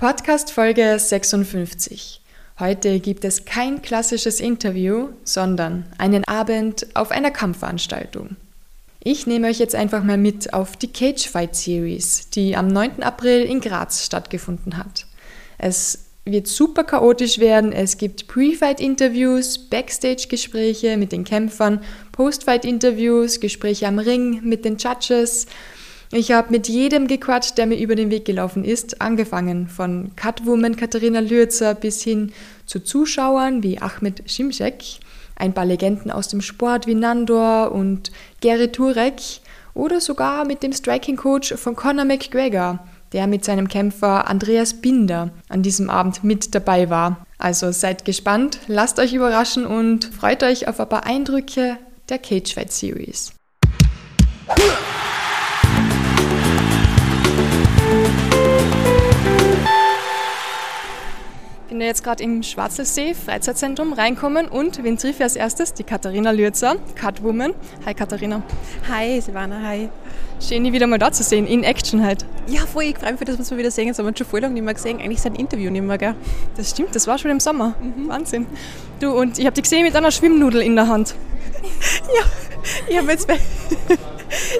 Podcast Folge 56. Heute gibt es kein klassisches Interview, sondern einen Abend auf einer Kampfveranstaltung. Ich nehme euch jetzt einfach mal mit auf die Cage Fight Series, die am 9. April in Graz stattgefunden hat. Es wird super chaotisch werden. Es gibt Pre-Fight-Interviews, Backstage-Gespräche mit den Kämpfern, Post-Fight-Interviews, Gespräche am Ring mit den Judges. Ich habe mit jedem gequatscht, der mir über den Weg gelaufen ist, angefangen von Catwoman Katharina Lürzer bis hin zu Zuschauern wie Ahmed Schimschek, ein paar Legenden aus dem Sport wie Nandor und Gary Turek oder sogar mit dem Striking Coach von Conor McGregor, der mit seinem Kämpfer Andreas Binder an diesem Abend mit dabei war. Also seid gespannt, lasst euch überraschen und freut euch auf ein paar Eindrücke der Cagefight Series. Bin ja jetzt gerade im Schwarzelsee Freizeitzentrum reinkommen und wen trifft ich als erstes? Die Katharina Lürzer, Catwoman. Hi Katharina. Hi Silvana, hi. Schön, die wieder mal da zu sehen, in Action halt. Ja, voll, ich freue mich, dass wir uns wieder sehen. Das haben wir schon voll lange nicht mehr gesehen. Eigentlich sein Interview nicht mehr, gell? Das stimmt, das war schon im Sommer. Mhm. Wahnsinn. Du, und ich habe dich gesehen mit einer Schwimmnudel in der Hand. ja, ich habe jetzt bei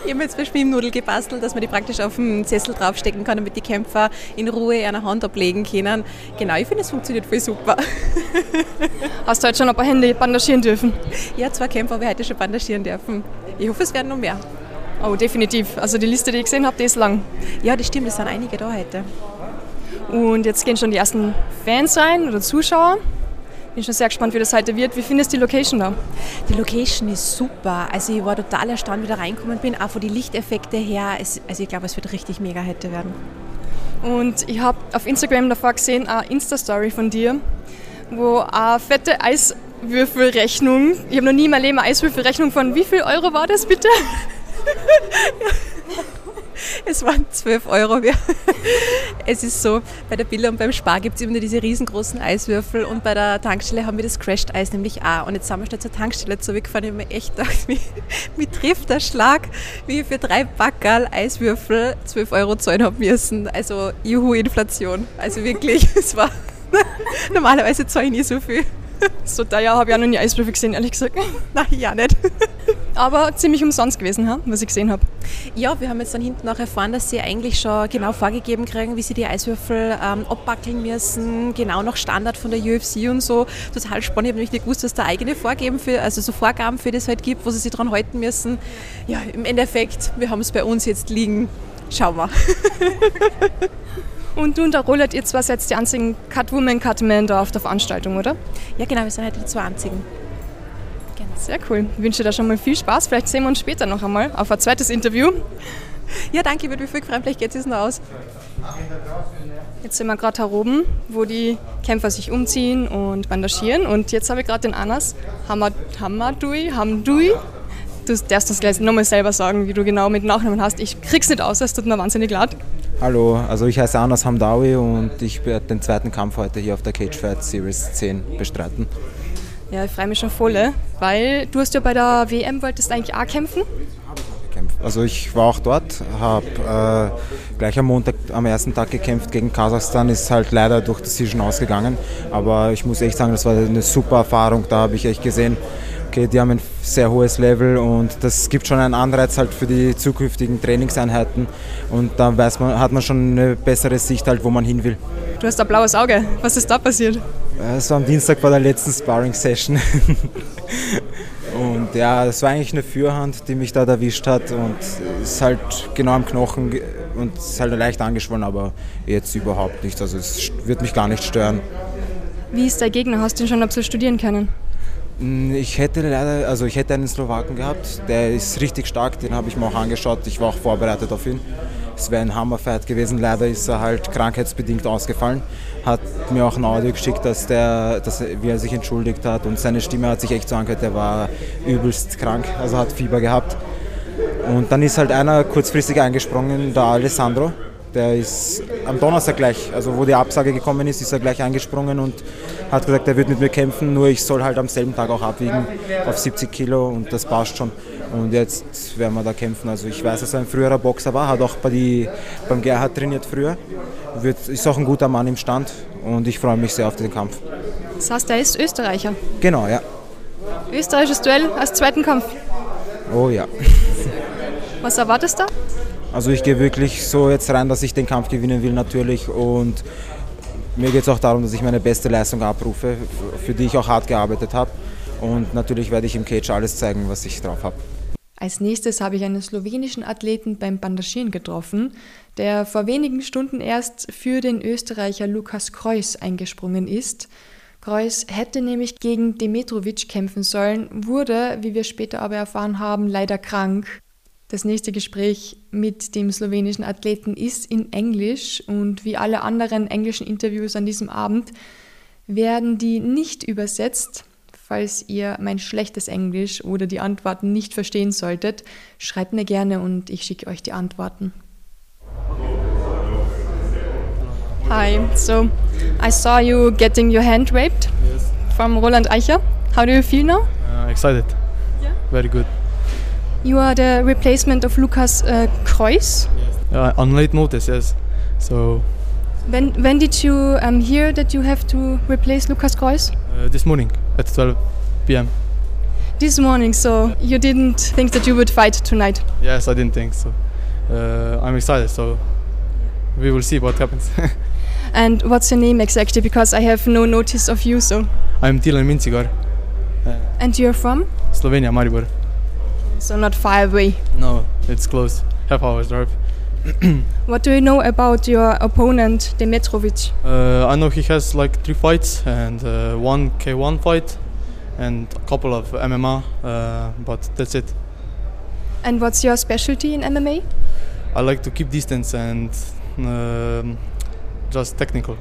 ich habe jetzt für Schwimmnudel gebastelt, dass man die praktisch auf den Sessel draufstecken kann, damit die Kämpfer in Ruhe eine Hand ablegen können. Genau, ich finde, es funktioniert voll super. Hast du heute schon ein paar Hände bandagieren dürfen? Ja, zwei Kämpfer habe ich heute schon bandagieren dürfen. Ich hoffe, es werden noch mehr. Oh, definitiv. Also die Liste, die ich gesehen habe, die ist lang. Ja, das stimmt, es sind einige da heute. Und jetzt gehen schon die ersten Fans rein oder Zuschauer. Bin schon sehr gespannt, wie das heute wird. Wie findest du die Location da? Die Location ist super. Also ich war total erstaunt, wie ich da reinkommen bin, auch von den Lichteffekte her. Es, also ich glaube, es wird richtig mega heute werden. Und ich habe auf Instagram davor gesehen eine Insta-Story von dir, wo eine fette Eiswürfelrechnung, ich habe noch nie in meinem Leben eine Eiswürfelrechnung von wie viel Euro war das bitte? es waren 12 Euro. Es ist so, bei der Billa und beim Spar gibt es immer nur diese riesengroßen Eiswürfel und bei der Tankstelle haben wir das Crashed Eis nämlich auch. Und jetzt sind wir schnell zur Tankstelle zurückgefahren ich habe mir echt gedacht, wie, wie trifft der Schlag, wie für drei Backerl Eiswürfel 12 Euro zahlen habe müssen. Also juhu, Inflation. Also wirklich, es war, normalerweise zahle ich nie so viel. So teuer habe ich auch noch nie Eiswürfel gesehen, ehrlich gesagt. Nein, ja nicht. Aber ziemlich umsonst gewesen, was ich gesehen habe. Ja, wir haben jetzt dann hinten auch erfahren, dass sie eigentlich schon genau vorgegeben kriegen, wie sie die Eiswürfel ähm, abbackeln müssen, genau nach Standard von der UFC und so. Total spannend. Ich habe nämlich nicht gewusst, dass da eigene Vorgaben für, also so Vorgaben für das halt gibt, wo sie sich dran halten müssen. Ja, im Endeffekt, wir haben es bei uns jetzt liegen. Schauen wir. Und du und der Roland, ihr zwei seid die einzigen Catwoman, Catman da auf der Veranstaltung, oder? Ja, genau, wir sind halt die zwei einzigen. Genau. Sehr cool. Ich wünsche dir schon mal viel Spaß. Vielleicht sehen wir uns später noch einmal auf ein zweites Interview. Ja, danke, würde mich voll freuen. Vielleicht geht es noch aus. Jetzt sind wir gerade hier oben, wo die Kämpfer sich umziehen und bandagieren. Und jetzt habe ich gerade den Anas Hamadui, Hamdui. Du darfst das gleich nochmal selber sagen, wie du genau mit Nachnamen hast. Ich krieg's nicht aus, es tut mir wahnsinnig leid. Hallo, also ich heiße Anas Hamdawi und ich werde den zweiten Kampf heute hier auf der Cage Fight Series 10 bestreiten. Ja, ich freue mich schon voll, weil du hast ja bei der WM wolltest eigentlich auch kämpfen. Also ich war auch dort, habe äh, gleich am Montag, am ersten Tag gekämpft gegen Kasachstan, ist halt leider durch Decision ausgegangen. Aber ich muss echt sagen, das war eine super Erfahrung. Da habe ich echt gesehen, okay, die haben ein sehr hohes Level und das gibt schon einen Anreiz halt für die zukünftigen Trainingseinheiten und da weiß man, hat man schon eine bessere Sicht halt, wo man hin will. Du hast ein blaues Auge. Was ist da passiert? Es war am Dienstag bei der letzten Sparring-Session. und ja, das war eigentlich eine Fürhand, die mich da erwischt hat und ist halt genau am Knochen und ist halt leicht angeschwollen, aber jetzt überhaupt nicht. Also es wird mich gar nicht stören. Wie ist der Gegner? Hast du ihn schon ein bisschen studieren können? Hm, ich hätte leider, also ich hätte einen Slowaken gehabt, der ist richtig stark, den habe ich mir auch angeschaut, ich war auch vorbereitet auf ihn. Es wäre ein Hammerfight gewesen, leider ist er halt krankheitsbedingt ausgefallen. Hat mir auch ein Audio geschickt, dass der, dass er, wie er sich entschuldigt hat und seine Stimme hat sich echt so angehört, der war übelst krank, also hat Fieber gehabt. Und dann ist halt einer kurzfristig eingesprungen, der Alessandro, der ist am Donnerstag gleich, also wo die Absage gekommen ist, ist er gleich eingesprungen und hat gesagt, er wird mit mir kämpfen, nur ich soll halt am selben Tag auch abwiegen auf 70 Kilo und das passt schon. Und jetzt werden wir da kämpfen. Also ich weiß, dass er ein früherer Boxer war, hat auch bei die, beim Gerhard trainiert früher. Wird, ist auch ein guter Mann im Stand und ich freue mich sehr auf den Kampf. Das heißt, er ist Österreicher? Genau, ja. Österreichisches Duell als zweiten Kampf? Oh ja. Was erwartest du? Also ich gehe wirklich so jetzt rein, dass ich den Kampf gewinnen will natürlich und mir geht es auch darum, dass ich meine beste Leistung abrufe, für die ich auch hart gearbeitet habe. Und natürlich werde ich im Cage alles zeigen, was ich drauf habe. Als nächstes habe ich einen slowenischen Athleten beim Bandaschieren getroffen, der vor wenigen Stunden erst für den Österreicher Lukas Kreuz eingesprungen ist. Kreuz hätte nämlich gegen Demetrovic kämpfen sollen, wurde, wie wir später aber erfahren haben, leider krank. Das nächste Gespräch mit dem slowenischen Athleten ist in Englisch und wie alle anderen englischen Interviews an diesem Abend werden die nicht übersetzt. Falls ihr mein schlechtes Englisch oder die Antworten nicht verstehen solltet, schreibt mir gerne und ich schicke euch die Antworten. Hi, so I saw you getting your hand raped yes. from Roland Eicher. How do you feel now? Uh, excited. Yeah. Very good. You are the replacement of Lukas uh, Kreuz. Yes. Uh, on late notice, yes. So. When when did you um, hear that you have to replace Lukas Kreuz? Uh, this morning at 12 p.m. This morning, so you didn't think that you would fight tonight? Yes, I didn't think so. Uh, I'm excited, so we will see what happens. and what's your name exactly? Because I have no notice of you, so. I'm Tilan Mincigar. And you're from? Slovenia, Maribor. So not far away. No, it's close. Half hour's drive. what do you know about your opponent, Demetrovic? Uh, I know he has like three fights and uh, one K1 fight and a couple of MMA, uh, but that's it. And what's your specialty in MMA? I like to keep distance and um, just technical.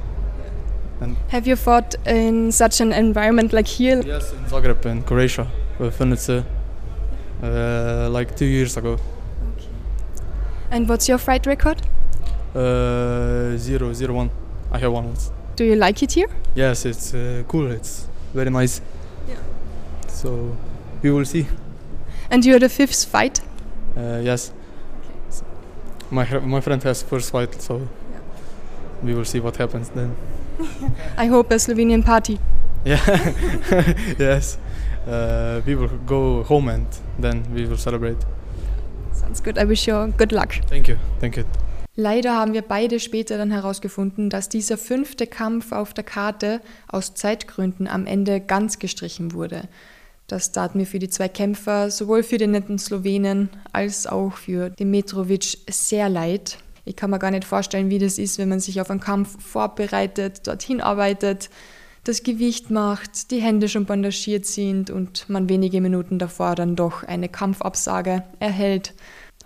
And Have you fought in such an environment like here? Yes, in Zagreb, in Croatia, with Fenice, uh, like two years ago. Okay. And what's your fight record? Uh, zero, zero, one. I have one once. Do you like it here? Yes, it's uh, cool. It's very nice. Yeah. So we will see. And you're the fifth fight? Uh, yes. Okay. My my friend has first fight, so yeah. we will see what happens then. I hope a Slovenian party. Yeah. yes uh, we will go home and then we will celebrate. Sounds good. I wish you good luck. Thank you. Thank you. Leider haben wir beide später dann herausgefunden, dass dieser fünfte Kampf auf der Karte aus Zeitgründen am Ende ganz gestrichen wurde. Das tat mir für die zwei Kämpfer, sowohl für den netten Slowenen als auch für Dimitrovic sehr leid. Ich kann mir gar nicht vorstellen, wie das ist, wenn man sich auf einen Kampf vorbereitet, dorthin arbeitet, das Gewicht macht, die Hände schon bandagiert sind und man wenige Minuten davor dann doch eine Kampfabsage erhält.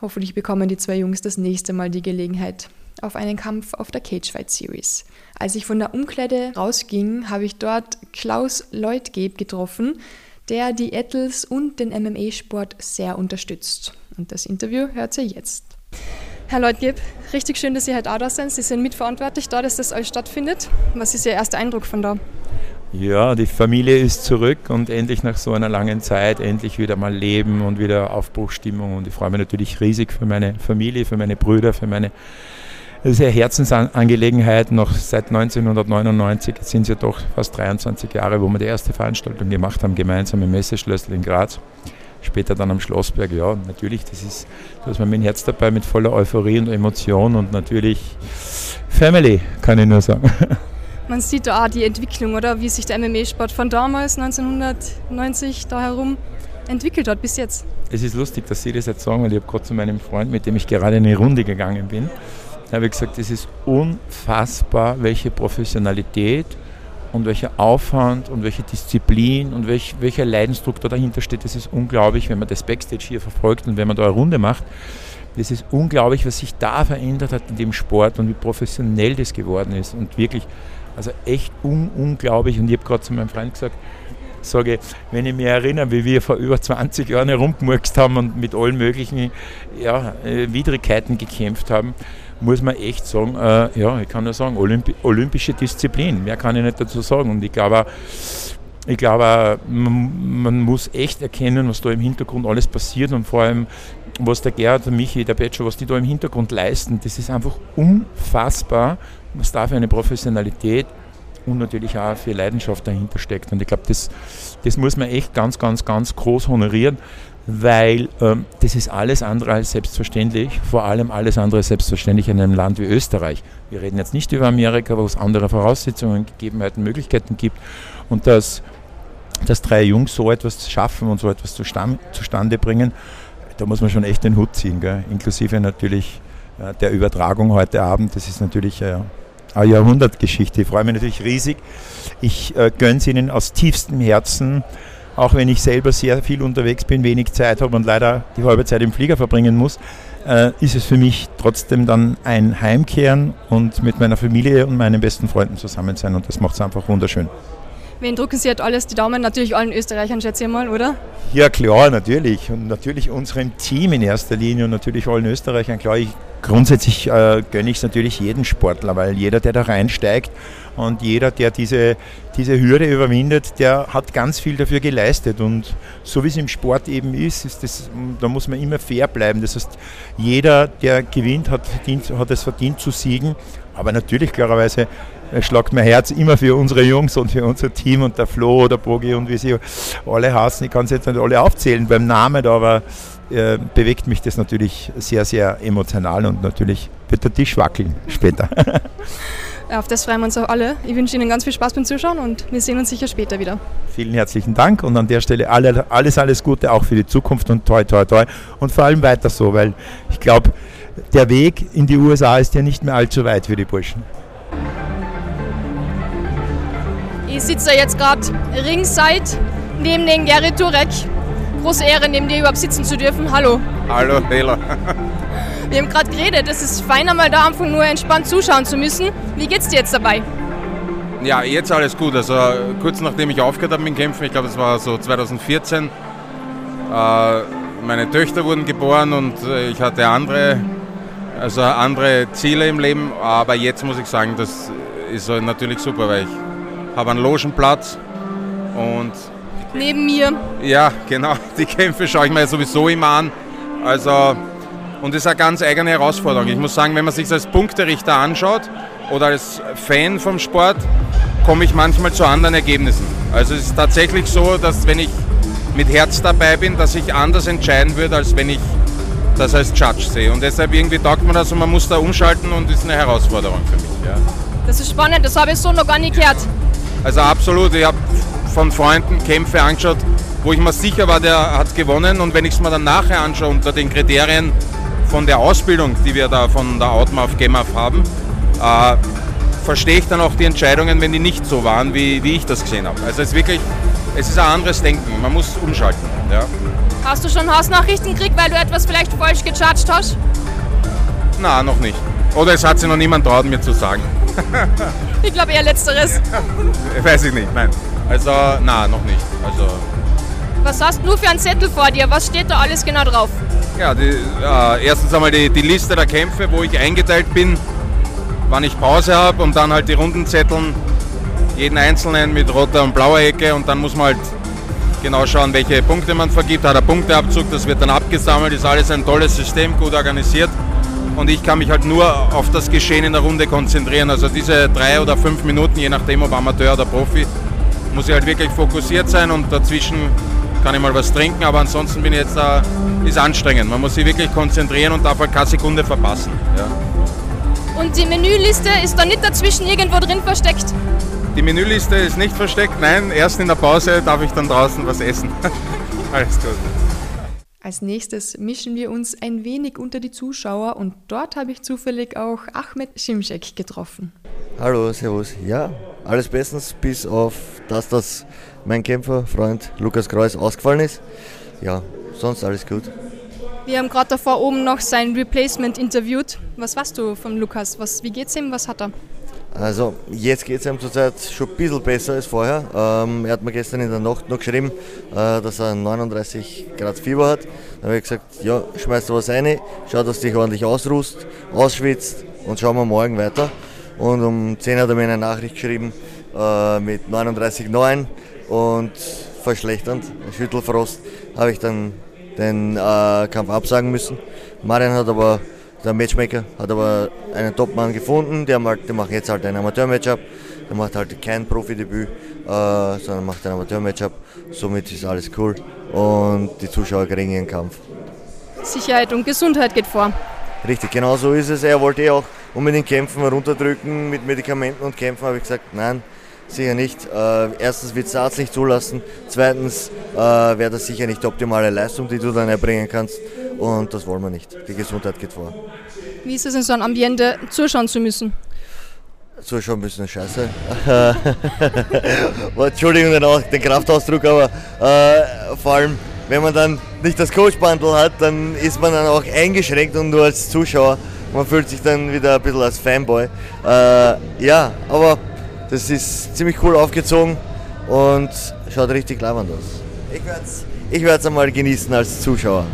Hoffentlich bekommen die zwei Jungs das nächste Mal die Gelegenheit auf einen Kampf auf der Cagefight Series. Als ich von der Umkleide rausging, habe ich dort Klaus Leutgeb getroffen, der die Ettels und den MMA-Sport sehr unterstützt. Und das Interview hört ihr jetzt. Herr Leutgeb, richtig schön, dass Sie heute auch da sind. Sie sind mitverantwortlich da, dass das alles stattfindet. Was ist Ihr erster Eindruck von da? Ja, die Familie ist zurück und endlich nach so einer langen Zeit endlich wieder mal leben und wieder Aufbruchstimmung. Und ich freue mich natürlich riesig für meine Familie, für meine Brüder, für meine sehr Herzensangelegenheit. Noch seit 1999 sind es ja doch fast 23 Jahre, wo wir die erste Veranstaltung gemacht haben, gemeinsam im Messeschlössl in Graz. Später dann am Schlossberg, ja, natürlich, das ist, da ist mein Herz dabei mit voller Euphorie und Emotion und natürlich Family, kann ich nur sagen. Man sieht da auch die Entwicklung, oder? Wie sich der MMA-Sport von damals, 1990, da herum entwickelt hat bis jetzt. Es ist lustig, dass Sie das jetzt sagen, weil ich habe gerade zu meinem Freund, mit dem ich gerade eine Runde gegangen bin, habe ich gesagt, es ist unfassbar, welche Professionalität und welcher Aufwand und welche Disziplin und welch, welcher Leidensdruck da dahinter steht. Das ist unglaublich, wenn man das Backstage hier verfolgt und wenn man da eine Runde macht. Das ist unglaublich, was sich da verändert hat in dem Sport und wie professionell das geworden ist und wirklich also echt un unglaublich. Und ich habe gerade zu meinem Freund gesagt, sage, wenn ich mich erinnere, wie wir vor über 20 Jahren herumgemurkst haben und mit allen möglichen ja, äh, Widrigkeiten gekämpft haben. Muss man echt sagen, äh, ja, ich kann nur sagen, Olympi olympische Disziplin. Mehr kann ich nicht dazu sagen. Und ich glaube, ich glaube, man, man, muss echt erkennen, was da im Hintergrund alles passiert und vor allem, was der Gerhard, der Michi, der Betscher, was die da im Hintergrund leisten. Das ist einfach unfassbar, was da für eine Professionalität und natürlich auch für Leidenschaft dahinter steckt. Und ich glaube, das, das muss man echt ganz, ganz, ganz groß honorieren, weil ähm, das ist alles andere als selbstverständlich, vor allem alles andere als selbstverständlich in einem Land wie Österreich. Wir reden jetzt nicht über Amerika, wo es andere Voraussetzungen, Gegebenheiten, Möglichkeiten gibt und dass, dass drei Jungs so etwas schaffen und so etwas zustande bringen, da muss man schon echt den Hut ziehen, gell? inklusive natürlich äh, der Übertragung heute Abend. Das ist natürlich äh, eine Jahrhundertgeschichte. Ich freue mich natürlich riesig. Ich äh, gönne es Ihnen aus tiefstem Herzen, auch wenn ich selber sehr viel unterwegs bin, wenig Zeit habe und leider die halbe Zeit im Flieger verbringen muss, äh, ist es für mich trotzdem dann ein Heimkehren und mit meiner Familie und meinen besten Freunden zusammen sein und das macht es einfach wunderschön. Wen drucken Sie jetzt alles die Daumen? Natürlich allen Österreichern, schätze ich mal, oder? Ja, klar, natürlich. Und natürlich unserem Team in erster Linie und natürlich allen Österreichern. Klar, ich, grundsätzlich äh, gönne ich es natürlich jedem Sportler, weil jeder, der da reinsteigt und jeder, der diese, diese Hürde überwindet, der hat ganz viel dafür geleistet. Und so wie es im Sport eben ist, ist das, da muss man immer fair bleiben. Das heißt, jeder, der gewinnt, hat, verdient, hat es verdient zu siegen. Aber natürlich, klarerweise, schlagt mein Herz immer für unsere Jungs und für unser Team und der Flo oder Bogi und wie sie alle hassen. Ich kann es jetzt nicht alle aufzählen beim Namen, aber äh, bewegt mich das natürlich sehr, sehr emotional und natürlich wird der Tisch wackeln später. Auf das freuen wir uns auch alle. Ich wünsche Ihnen ganz viel Spaß beim Zuschauen und wir sehen uns sicher später wieder. Vielen herzlichen Dank und an der Stelle alle, alles, alles Gute auch für die Zukunft und toi, toi, toi und vor allem weiter so, weil ich glaube, der Weg in die USA ist ja nicht mehr allzu weit für die Burschen. Ich sitze jetzt gerade ringside neben den Gary Turek. Große Ehre, neben dir überhaupt sitzen zu dürfen. Hallo. Hallo, Bela. Wir haben gerade geredet, es ist fein, einmal da am Anfang nur entspannt zuschauen zu müssen. Wie geht's dir jetzt dabei? Ja, jetzt alles gut. Also kurz nachdem ich aufgehört habe mit dem Kämpfen, ich glaube, es war so 2014, äh, meine Töchter wurden geboren und äh, ich hatte andere, also andere Ziele im Leben. Aber jetzt muss ich sagen, das ist natürlich super, weil ich habe einen Logenplatz und neben mir. Ja, genau. Die Kämpfe schaue ich mir sowieso immer an. Also und das ist eine ganz eigene Herausforderung. Ich muss sagen, wenn man sich als Punkterichter anschaut oder als Fan vom Sport, komme ich manchmal zu anderen Ergebnissen. Also es ist tatsächlich so, dass wenn ich mit Herz dabei bin, dass ich anders entscheiden würde, als wenn ich das als Judge sehe. Und deshalb irgendwie taugt man das und man muss da umschalten und ist eine Herausforderung für mich. Ja. Das ist spannend, das habe ich so noch gar nicht gehört. Also absolut, ich habe von Freunden Kämpfe angeschaut, wo ich mir sicher war, der hat gewonnen. Und wenn ich es mir dann nachher anschaue, unter den Kriterien von der Ausbildung, die wir da von der Outmouth GEMAF haben, äh, verstehe ich dann auch die Entscheidungen, wenn die nicht so waren, wie, wie ich das gesehen habe. Also es ist wirklich, es ist ein anderes Denken, man muss umschalten. Ja. Hast du schon Hausnachrichten gekriegt, weil du etwas vielleicht falsch gejudged hast? Na, noch nicht. Oder es hat sich noch niemand traut, mir zu sagen. ich glaube eher letzteres. Weiß ich nicht, nein. Also, na, noch nicht. Also. Was hast du für einen Zettel vor dir? Was steht da alles genau drauf? Ja, die, äh, erstens einmal die, die Liste der Kämpfe, wo ich eingeteilt bin, wann ich Pause habe und dann halt die Rundenzetteln, jeden einzelnen mit roter und blauer Ecke und dann muss man halt genau schauen, welche Punkte man vergibt. Hat er Punkteabzug, das wird dann abgesammelt, ist alles ein tolles System, gut organisiert und ich kann mich halt nur auf das Geschehen in der Runde konzentrieren. Also diese drei oder fünf Minuten, je nachdem ob Amateur oder Profi, muss ich halt wirklich fokussiert sein und dazwischen kann ich mal was trinken, aber ansonsten bin ich jetzt da, ist anstrengend. Man muss sich wirklich konzentrieren und darf halt keine Sekunde verpassen. Ja. Und die Menüliste ist da nicht dazwischen irgendwo drin versteckt? Die Menüliste ist nicht versteckt, nein, erst in der Pause darf ich dann draußen was essen. Alles gut. Als nächstes mischen wir uns ein wenig unter die Zuschauer und dort habe ich zufällig auch Ahmed Schimschek getroffen. Hallo, Servus. Ja, alles bestens, bis auf das, dass mein Kämpferfreund Lukas Kreuz ausgefallen ist. Ja, sonst alles gut. Wir haben gerade davor oben noch sein Replacement interviewt. Was warst du von Lukas? Was, wie geht's ihm? Was hat er? Also jetzt geht es ihm zurzeit schon ein bisschen besser als vorher. Ähm, er hat mir gestern in der Nacht noch geschrieben, äh, dass er 39 Grad Fieber hat. Dann habe ich gesagt, ja, schmeiß da was rein, schau, dass du dich ordentlich ausruhst, ausschwitzt und schauen wir morgen weiter. Und um 10 hat er mir eine Nachricht geschrieben äh, mit 39,9 und verschlechternd, Schüttelfrost, habe ich dann den äh, Kampf absagen müssen. Marian hat aber der Matchmaker hat aber einen Topmann gefunden, der, macht, der macht jetzt halt ein Amateur-Matchup. Der macht halt kein Profidebüt, äh, sondern macht ein Amateur-Matchup. Somit ist alles cool und die Zuschauer kriegen ihren Kampf. Sicherheit und Gesundheit geht vor. Richtig, genau so ist es. Er wollte eh auch unbedingt kämpfen, runterdrücken mit Medikamenten und kämpfen, habe ich gesagt, nein, sicher nicht. Äh, erstens wird es Arzt nicht zulassen, zweitens äh, wäre das sicher nicht die optimale Leistung, die du dann erbringen kannst und das wollen wir nicht. Die Gesundheit geht vor. Wie ist es in so einem Ambiente, zuschauen zu müssen? Zuschauen müssen ist scheiße. Entschuldigung den, den Kraftausdruck, aber äh, vor allem, wenn man dann nicht das Coach-Bundle hat, dann ist man dann auch eingeschränkt und nur als Zuschauer. Man fühlt sich dann wieder ein bisschen als Fanboy. Äh, ja, aber das ist ziemlich cool aufgezogen und schaut richtig leibend aus. Ich werde es ich werd's einmal genießen als Zuschauer.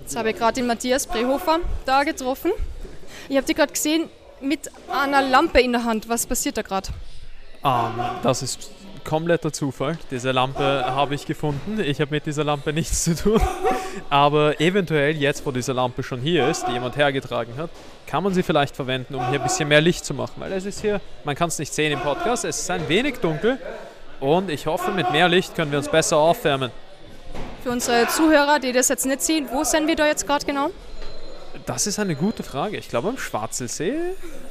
Jetzt habe ich gerade den Matthias Brehofer da getroffen. Ich habe dich gerade gesehen mit einer Lampe in der Hand. Was passiert da gerade? Um, ähm, das ist kompletter Zufall. Diese Lampe habe ich gefunden. Ich habe mit dieser Lampe nichts zu tun. Aber eventuell, jetzt wo diese Lampe schon hier ist, die jemand hergetragen hat, kann man sie vielleicht verwenden, um hier ein bisschen mehr Licht zu machen. Weil es ist hier, man kann es nicht sehen im Podcast, es ist ein wenig dunkel. Und ich hoffe, mit mehr Licht können wir uns besser aufwärmen. Für unsere Zuhörer, die das jetzt nicht sehen, wo sind wir da jetzt gerade genau? Das ist eine gute Frage. Ich glaube am Schwarzelsee.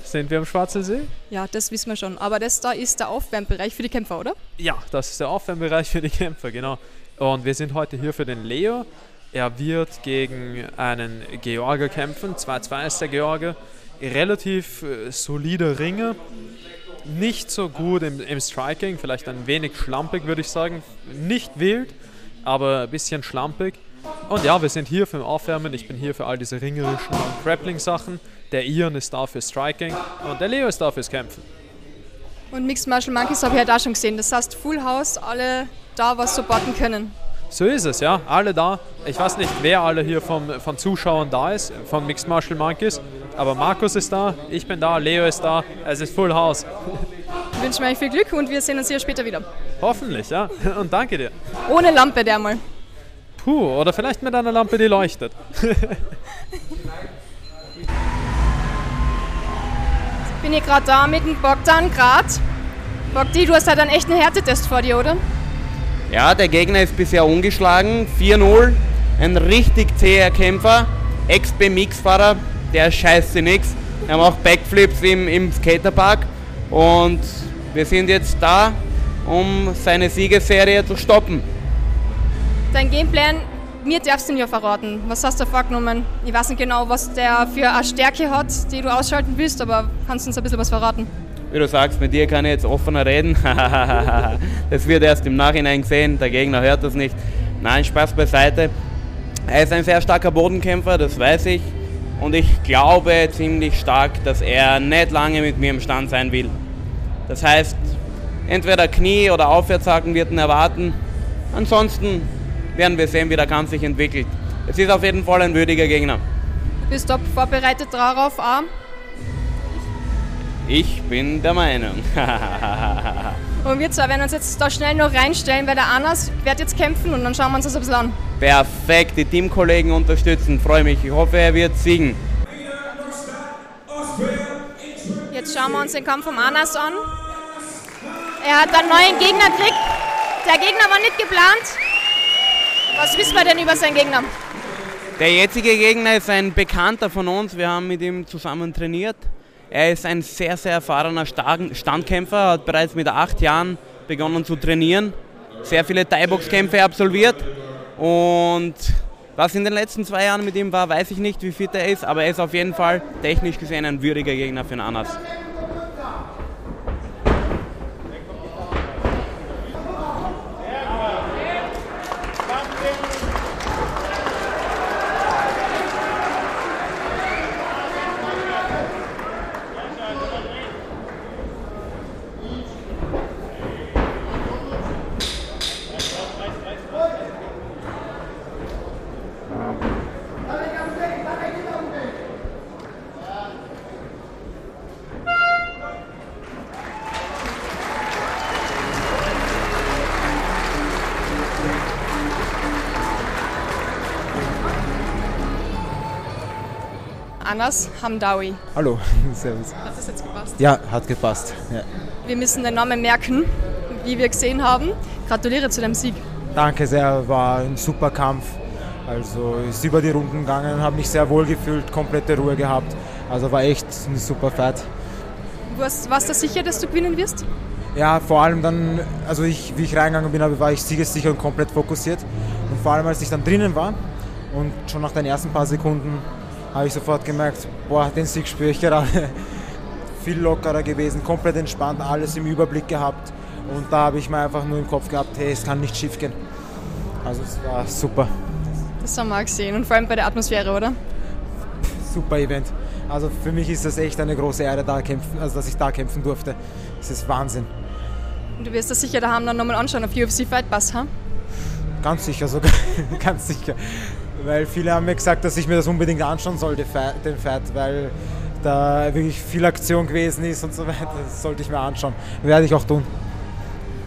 Sind wir am Schwarzelsee? Ja, das wissen wir schon. Aber das da ist der Aufwärmbereich für die Kämpfer, oder? Ja, das ist der Aufwärmbereich für die Kämpfer, genau. Und wir sind heute hier für den Leo. Er wird gegen einen Georger kämpfen. 2-2 ist der Georger. Relativ äh, solider Ringer. Nicht so gut im, im Striking, vielleicht ein wenig schlampig, würde ich sagen. Nicht wild, aber ein bisschen schlampig. Und ja, wir sind hier für Aufwärmen. Ich bin hier für all diese ringerischen und Grappling-Sachen. Der Ian ist da für Striking und der Leo ist da fürs Kämpfen. Und Mixed Martial Monkeys habe ich halt auch schon gesehen. Das heißt, Full House, alle da was supporten können. So ist es, ja. Alle da. Ich weiß nicht, wer alle hier vom, von Zuschauern da ist, von Mixed Martial Monkeys. Aber Markus ist da, ich bin da, Leo ist da. Es ist Full House. Ich wünsche mir euch viel Glück und wir sehen uns hier später wieder. Hoffentlich, ja. Und danke dir. Ohne Lampe dermal. Puh, oder vielleicht mit einer Lampe, die leuchtet. bin hier gerade da mit dem Bogdan Grad. Bogdi, du hast halt einen echten Härtetest vor dir, oder? Ja, der Gegner ist bisher ungeschlagen. 4-0. Ein richtig zäher Kämpfer. Ex-BMX-Fahrer, der scheiße nix. Er macht Backflips im, im Skaterpark. Und wir sind jetzt da, um seine Siegesserie zu stoppen. Dein Gameplan, mir darfst du ihn ja verraten. Was hast du vorgenommen? Ich weiß nicht genau, was der für eine Stärke hat, die du ausschalten willst, aber kannst du uns ein bisschen was verraten? Wie du sagst, mit dir kann ich jetzt offener reden. das wird erst im Nachhinein gesehen, der Gegner hört das nicht. Nein, Spaß beiseite. Er ist ein sehr starker Bodenkämpfer, das weiß ich. Und ich glaube ziemlich stark, dass er nicht lange mit mir im Stand sein will. Das heißt, entweder Knie oder Aufwärtshaken wird ihn erwarten. Ansonsten werden wir sehen, wie der Kampf sich entwickelt. Es ist auf jeden Fall ein würdiger Gegner. Bist du vorbereitet darauf, auch? Ich bin der Meinung. und wir zwei werden uns jetzt da schnell noch reinstellen, weil der Anas wird jetzt kämpfen und dann schauen wir uns das ein bisschen an. Perfekt, die Teamkollegen unterstützen, freue mich. Ich hoffe, er wird siegen. Jetzt schauen wir uns den Kampf vom Anas an. Er hat einen neuen Gegner gekriegt. Der Gegner war nicht geplant. Was wissen wir denn über seinen Gegner? Der jetzige Gegner ist ein Bekannter von uns. Wir haben mit ihm zusammen trainiert. Er ist ein sehr, sehr erfahrener Standkämpfer, hat bereits mit acht Jahren begonnen zu trainieren, sehr viele Thai-Box-Kämpfe absolviert und was in den letzten zwei Jahren mit ihm war, weiß ich nicht, wie fit er ist, aber er ist auf jeden Fall technisch gesehen ein würdiger Gegner für den Anas. Anas Hamdawi. Hallo, servus. Hat das jetzt gepasst? Ja, hat gepasst. Ja. Wir müssen den Namen merken, wie wir gesehen haben. Gratuliere zu dem Sieg. Danke sehr, war ein super Kampf. Also ist über die Runden gegangen, habe mich sehr wohl gefühlt, komplette Ruhe gehabt. Also war echt ein super Fight. Was, warst du sicher, dass du gewinnen wirst? Ja, vor allem dann, also ich, wie ich reingegangen bin, war ich siegessicher und komplett fokussiert. Und vor allem, als ich dann drinnen war und schon nach den ersten paar Sekunden habe ich sofort gemerkt, boah, den Sieg spüre ich gerade. Viel lockerer gewesen, komplett entspannt, alles im Überblick gehabt. Und da habe ich mir einfach nur im Kopf gehabt, hey, es kann nicht schief gehen. Also es war super. Das haben wir auch gesehen und vor allem bei der Atmosphäre, oder? Super Event. Also für mich ist das echt eine große Ehre, da kämpfen, also dass ich da kämpfen durfte. Das ist Wahnsinn. Und du wirst das sicher daheim dann nochmal anschauen auf UFC Fight Pass, ha? Ganz sicher sogar, ganz sicher. Weil viele haben mir gesagt, dass ich mir das unbedingt anschauen sollte, den Fight, weil da wirklich viel Aktion gewesen ist und so weiter. Das sollte ich mir anschauen. Werde ich auch tun.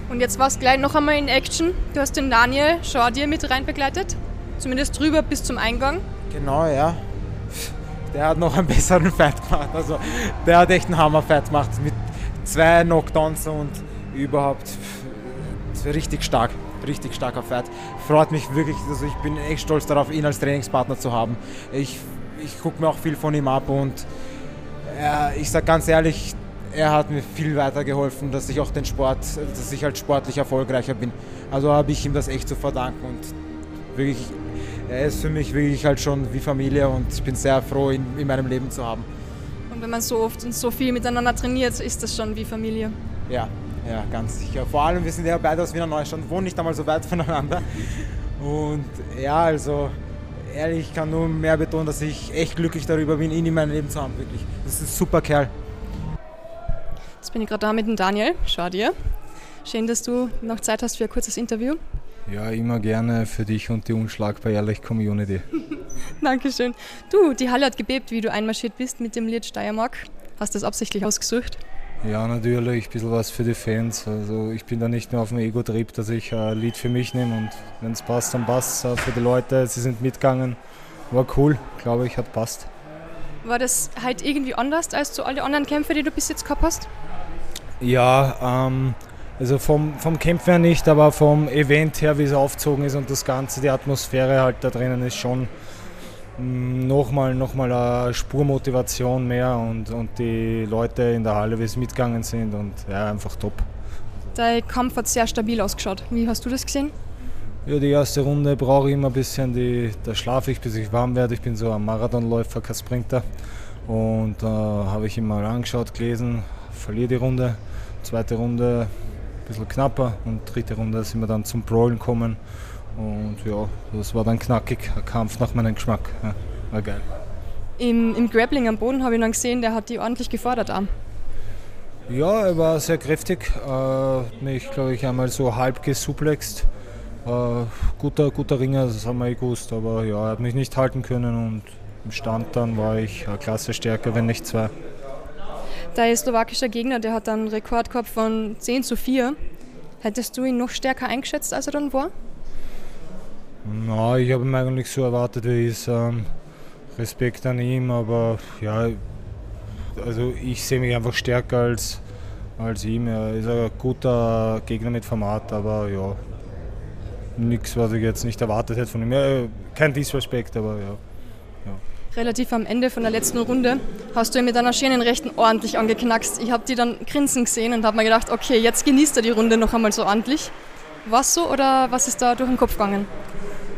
Und jetzt warst du gleich noch einmal in Action. Du hast den Daniel Schau dir mit rein begleitet. Zumindest drüber bis zum Eingang. Genau, ja. Der hat noch einen besseren Fight gemacht. Also der hat echt einen Hammer-Fight gemacht. Mit zwei Knockdowns und überhaupt richtig stark. Richtig starker Fight. Freut mich wirklich, also ich bin echt stolz darauf, ihn als Trainingspartner zu haben. Ich, ich gucke mir auch viel von ihm ab und äh, ich sage ganz ehrlich, er hat mir viel weitergeholfen, dass ich auch den Sport, dass ich halt sportlich erfolgreicher bin. Also habe ich ihm das echt zu verdanken und wirklich, er ist für mich wirklich halt schon wie Familie und ich bin sehr froh, ihn in meinem Leben zu haben. Und wenn man so oft und so viel miteinander trainiert, ist das schon wie Familie. Ja, ja, ganz sicher. Vor allem, wir sind ja beide aus Wiener Neustadt, wohnen nicht einmal so weit voneinander. Und ja, also ehrlich, ich kann nur mehr betonen, dass ich echt glücklich darüber bin, ihn in meinem Leben zu haben, wirklich. Das ist ein super Kerl. Jetzt bin ich gerade da mit dem Daniel. Schau dir. Schön, dass du noch Zeit hast für ein kurzes Interview. Ja, immer gerne für dich und die unschlagbar ehrlich Community. Dankeschön. Du, die Halle hat gebebt, wie du einmarschiert bist mit dem Lied Steiermark. Hast du das absichtlich ausgesucht? Ja, natürlich, ein bisschen was für die Fans. Also ich bin da nicht nur auf dem Ego-Trip, dass ich ein Lied für mich nehme und wenn es passt, dann passt es. Für die Leute, sie sind mitgegangen. War cool, glaube ich, hat passt. War das halt irgendwie anders als zu alle anderen Kämpfe, die du bis jetzt gehabt hast? Ja, ähm, also vom, vom Kämpfen her nicht, aber vom Event her, wie es aufgezogen ist und das Ganze, die Atmosphäre halt da drinnen ist schon nochmal noch mal eine Spurmotivation mehr und, und die Leute in der Halle, wie es mitgegangen sind und ja, einfach top. Dein Kampf hat sehr stabil ausgeschaut. Wie hast du das gesehen? Ja, die erste Runde brauche ich immer ein bisschen, die, da schlafe ich, bis ich warm werde. Ich bin so ein Marathonläufer, kein Sprinter. Und da äh, habe ich mal angeschaut, gelesen, verliere die Runde. Zweite Runde ein bisschen knapper und dritte Runde sind wir dann zum Brawlen gekommen. Und ja, das war dann knackig, ein Kampf nach meinem Geschmack. Ja, war geil. Im, Im Grappling am Boden habe ich dann gesehen, der hat die ordentlich gefordert am. Ja, er war sehr kräftig. Äh, mich, glaube ich, einmal so halb gesuplext. Äh, guter, guter Ringer, das haben wir eh gewusst, aber ja, er hat mich nicht halten können und im Stand dann war ich eine Klasse stärker, wenn nicht zwei. Der slowakische Gegner, der hat einen Rekord gehabt von 10 zu 4. Hättest du ihn noch stärker eingeschätzt, als er dann war? Na, ich habe ihn eigentlich so erwartet, wie er ist. Ähm, Respekt an ihm, aber ja, also ich sehe mich einfach stärker als, als ihm. Er ist ein guter Gegner mit Format, aber ja, nichts, was ich jetzt nicht erwartet hätte von ihm. Ja, kein Disrespekt, aber ja relativ am Ende von der letzten Runde hast du ihn mit einer schönen Rechten ordentlich angeknackst. Ich habe die dann grinsen gesehen und habe mir gedacht, okay, jetzt genießt er die Runde noch einmal so ordentlich. War es so oder was ist da durch den Kopf gegangen?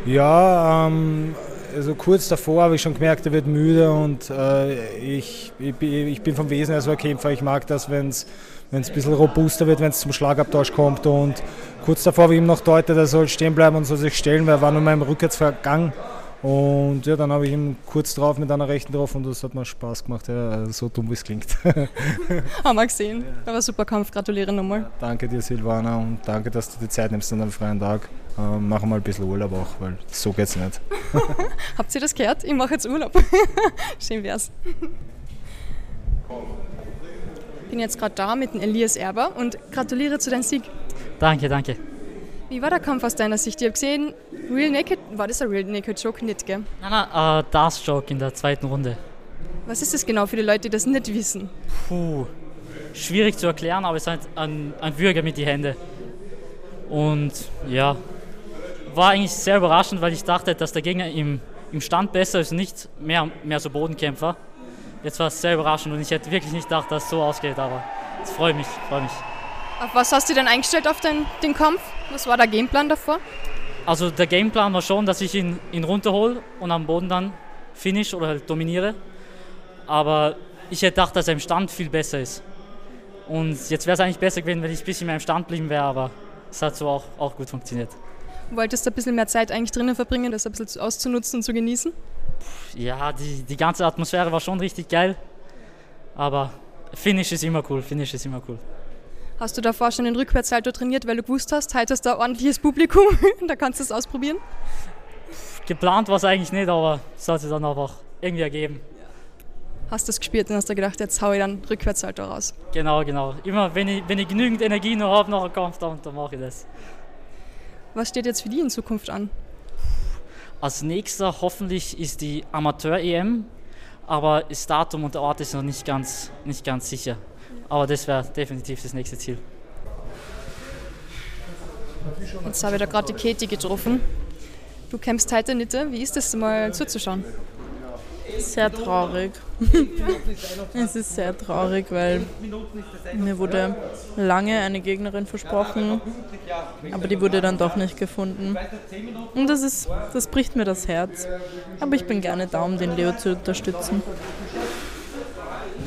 Ja, ähm, also kurz davor habe ich schon gemerkt, er wird müde und äh, ich, ich, ich, bin vom Wesen her so ein Kämpfer. Ich mag das, wenn es ein bisschen robuster wird, wenn es zum Schlagabtausch kommt. Und kurz davor habe ich ihm noch deutet, er soll stehen bleiben und soll sich stellen, weil er war nur mal im Rückwärtsgang und ja, dann habe ich ihn kurz drauf mit einer rechten drauf und das hat mir Spaß gemacht, ja, so dumm wie es klingt. Haben wir gesehen. Aber super Kampf, gratuliere nochmal. Ja, danke dir, Silvana, und danke, dass du die Zeit nimmst an einem freien Tag. Ähm, machen wir ein bisschen Urlaub auch, weil so geht's nicht. Habt ihr das gehört? Ich mache jetzt Urlaub. Schön wär's. Ich bin jetzt gerade da mit dem Elias Erber und gratuliere zu deinem Sieg. Danke, danke. Wie war der Kampf aus deiner Sicht? Ich habe gesehen, Real Naked, war das ein Real Naked Joke nicht, gell? Nein, nein, uh, das Joke in der zweiten Runde. Was ist das genau für die Leute, die das nicht wissen? Puh, schwierig zu erklären, aber es ist ein, ein Würger mit die Hände. Und ja, war eigentlich sehr überraschend, weil ich dachte, dass der Gegner im, im Stand besser ist, nicht mehr, mehr so Bodenkämpfer. Jetzt war es sehr überraschend und ich hätte wirklich nicht gedacht, dass es so ausgeht, aber es freut mich, freut mich. Auf was hast du denn eingestellt auf den, den Kampf? Was war der Gameplan davor? Also der Gameplan war schon, dass ich ihn, ihn runterhole und am Boden dann finish oder halt dominiere. Aber ich hätte gedacht, dass er im Stand viel besser ist. Und jetzt wäre es eigentlich besser gewesen, wenn ich ein bisschen mehr im Stand blieben wäre, aber es hat so auch, auch gut funktioniert. Wolltest du ein bisschen mehr Zeit eigentlich drinnen verbringen, das ein bisschen auszunutzen und zu genießen? Ja, die, die ganze Atmosphäre war schon richtig geil. Aber Finish ist immer cool, Finish ist immer cool. Hast du davor schon den Rückwärtssalto trainiert, weil du gewusst hast, heute hast du ein ordentliches Publikum, da kannst du es ausprobieren? Geplant war es eigentlich nicht, aber es hat sich dann einfach irgendwie ergeben. Hast du es gespürt und hast du gedacht, jetzt hau ich dann Rückwärtssalto raus? Genau, genau. Immer wenn ich, wenn ich genügend Energie noch habe nach dem Kampf, dann, dann mache ich das. Was steht jetzt für die in Zukunft an? Als nächster hoffentlich ist die Amateur-EM, aber das Datum und der Ort ist noch nicht ganz, nicht ganz sicher. Aber das wäre definitiv das nächste Ziel. Jetzt habe ich da gerade die Katie getroffen. Du kämpfst heute nicht. Wie ist das mal zuzuschauen? Sehr traurig. es ist sehr traurig, weil mir wurde lange eine Gegnerin versprochen, aber die wurde dann doch nicht gefunden. Und das, ist, das bricht mir das Herz. Aber ich bin gerne da, um den Leo zu unterstützen.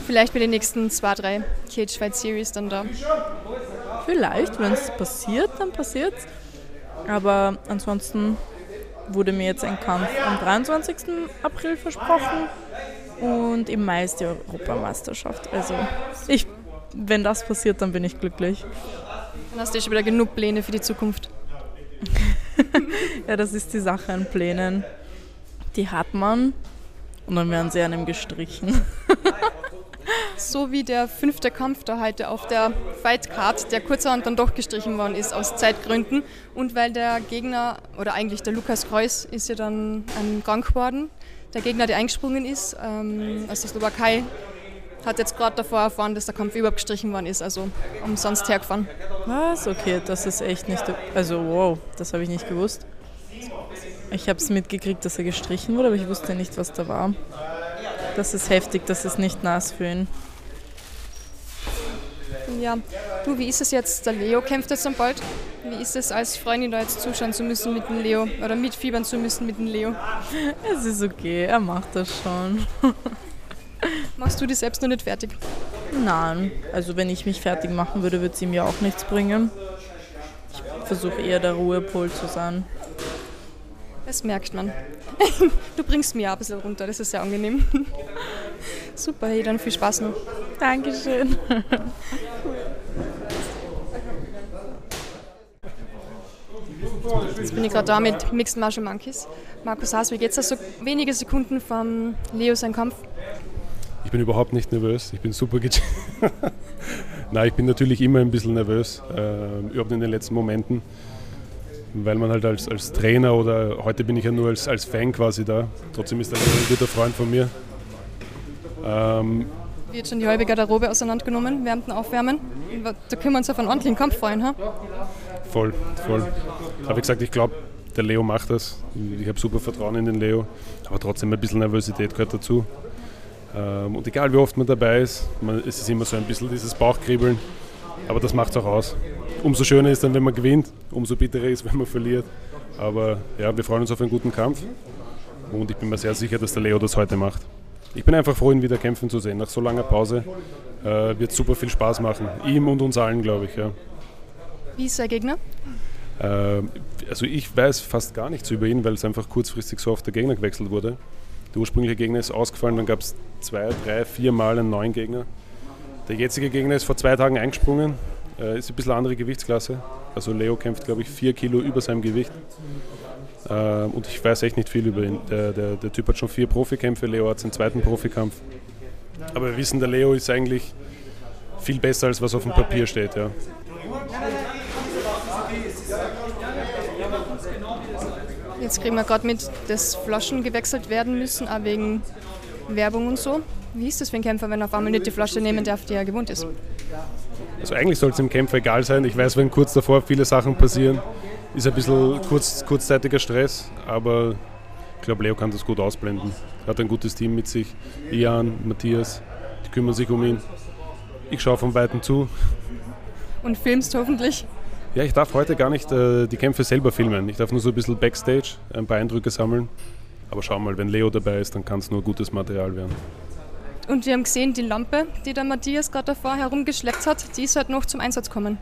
Vielleicht bei den nächsten zwei, drei Cage Fight Series dann da. Vielleicht, wenn es passiert, dann passiert Aber ansonsten wurde mir jetzt ein Kampf am 23. April versprochen und im Mai ist die Europameisterschaft. Also ich, wenn das passiert, dann bin ich glücklich. Dann hast du schon wieder genug Pläne für die Zukunft. ja, das ist die Sache an Plänen. Die hat man und dann werden sie einem gestrichen. so wie der fünfte Kampf da heute auf der Fight Card, der kurzerhand dann doch gestrichen worden ist aus Zeitgründen und weil der Gegner oder eigentlich der Lukas Kreuz ist ja dann ähm, krank geworden. Der Gegner, der eingesprungen ist ähm, aus der Slowakei, hat jetzt gerade davor erfahren, dass der Kampf überhaupt gestrichen worden ist, also umsonst hergefahren. Was? Okay, das ist echt nicht. Also, wow, das habe ich nicht gewusst. Ich habe es mitgekriegt, dass er gestrichen wurde, aber ich wusste nicht, was da war. Das ist heftig, das ist nicht nass für ihn. Ja, du, wie ist es jetzt? Der Leo kämpft jetzt dann bald. Wie ist es als Freundin da jetzt zuschauen zu müssen mit dem Leo oder mitfiebern zu müssen mit dem Leo? Es ist okay, er macht das schon. Machst du dich selbst noch nicht fertig? Nein, also wenn ich mich fertig machen würde, würde es ihm ja auch nichts bringen. Ich versuche eher der Ruhepol zu sein. Das merkt man. Du bringst mir ein bisschen runter, das ist sehr angenehm. Super, hey, dann viel Spaß noch. Dankeschön. Jetzt bin ich gerade da mit Mixed Martial Monkeys. Markus Haas, wie geht's da so wenige Sekunden vom Leo sein Kampf? Ich bin überhaupt nicht nervös. Ich bin super gechillt. Nein, ich bin natürlich immer ein bisschen nervös, äh, überhaupt in den letzten Momenten, weil man halt als, als Trainer oder heute bin ich ja nur als, als Fan quasi da. Trotzdem ist er ein guter Freund von mir. Ähm, Wird schon die halbe Garderobe auseinandergenommen während dem Aufwärmen. Da können wir uns auf einen ordentlichen Kampf freuen, ha? Voll, voll. Habe ich gesagt, ich glaube, der Leo macht das. Ich habe super Vertrauen in den Leo, aber trotzdem ein bisschen Nervosität gehört dazu. Ähm, und egal wie oft man dabei ist, man, es ist immer so ein bisschen dieses Bauchkribbeln, aber das macht es auch aus. Umso schöner ist dann, wenn man gewinnt, umso bitterer ist, wenn man verliert. Aber ja, wir freuen uns auf einen guten Kampf und ich bin mir sehr sicher, dass der Leo das heute macht. Ich bin einfach froh, ihn wieder kämpfen zu sehen. Nach so langer Pause äh, wird super viel Spaß machen. Ihm und uns allen, glaube ich. Ja. Wie ist sein Gegner? Äh, also ich weiß fast gar nichts über ihn, weil es einfach kurzfristig so oft der Gegner gewechselt wurde. Der ursprüngliche Gegner ist ausgefallen, dann gab es zwei, drei, vier Mal einen neuen Gegner. Der jetzige Gegner ist vor zwei Tagen eingesprungen, äh, ist ein bisschen andere Gewichtsklasse. Also Leo kämpft, glaube ich, vier Kilo über seinem Gewicht. Äh, und ich weiß echt nicht viel über ihn. Der, der, der Typ hat schon vier Profikämpfe, Leo hat seinen zweiten Profikampf. Aber wir wissen, der Leo ist eigentlich viel besser, als was auf dem Papier steht. Ja. Jetzt kriegen wir gerade mit, dass Flaschen gewechselt werden müssen, auch wegen Werbung und so. Wie ist das für einen Kämpfer, wenn er auf einmal nicht die Flasche nehmen darf, die er gewohnt ist? Also eigentlich soll es dem Kämpfer egal sein. Ich weiß, wenn kurz davor viele Sachen passieren, ist ein bisschen kurz, kurzzeitiger Stress, aber ich glaube, Leo kann das gut ausblenden. Er hat ein gutes Team mit sich. Ian, Matthias, die kümmern sich um ihn. Ich schaue von Weitem zu. Und filmst hoffentlich? Ja, ich darf heute gar nicht äh, die Kämpfe selber filmen. Ich darf nur so ein bisschen Backstage, ein paar Eindrücke sammeln. Aber schau mal, wenn Leo dabei ist, dann kann es nur gutes Material werden. Und wir haben gesehen, die Lampe, die der Matthias gerade davor herumgeschleppt hat, die ist halt noch zum Einsatz kommen.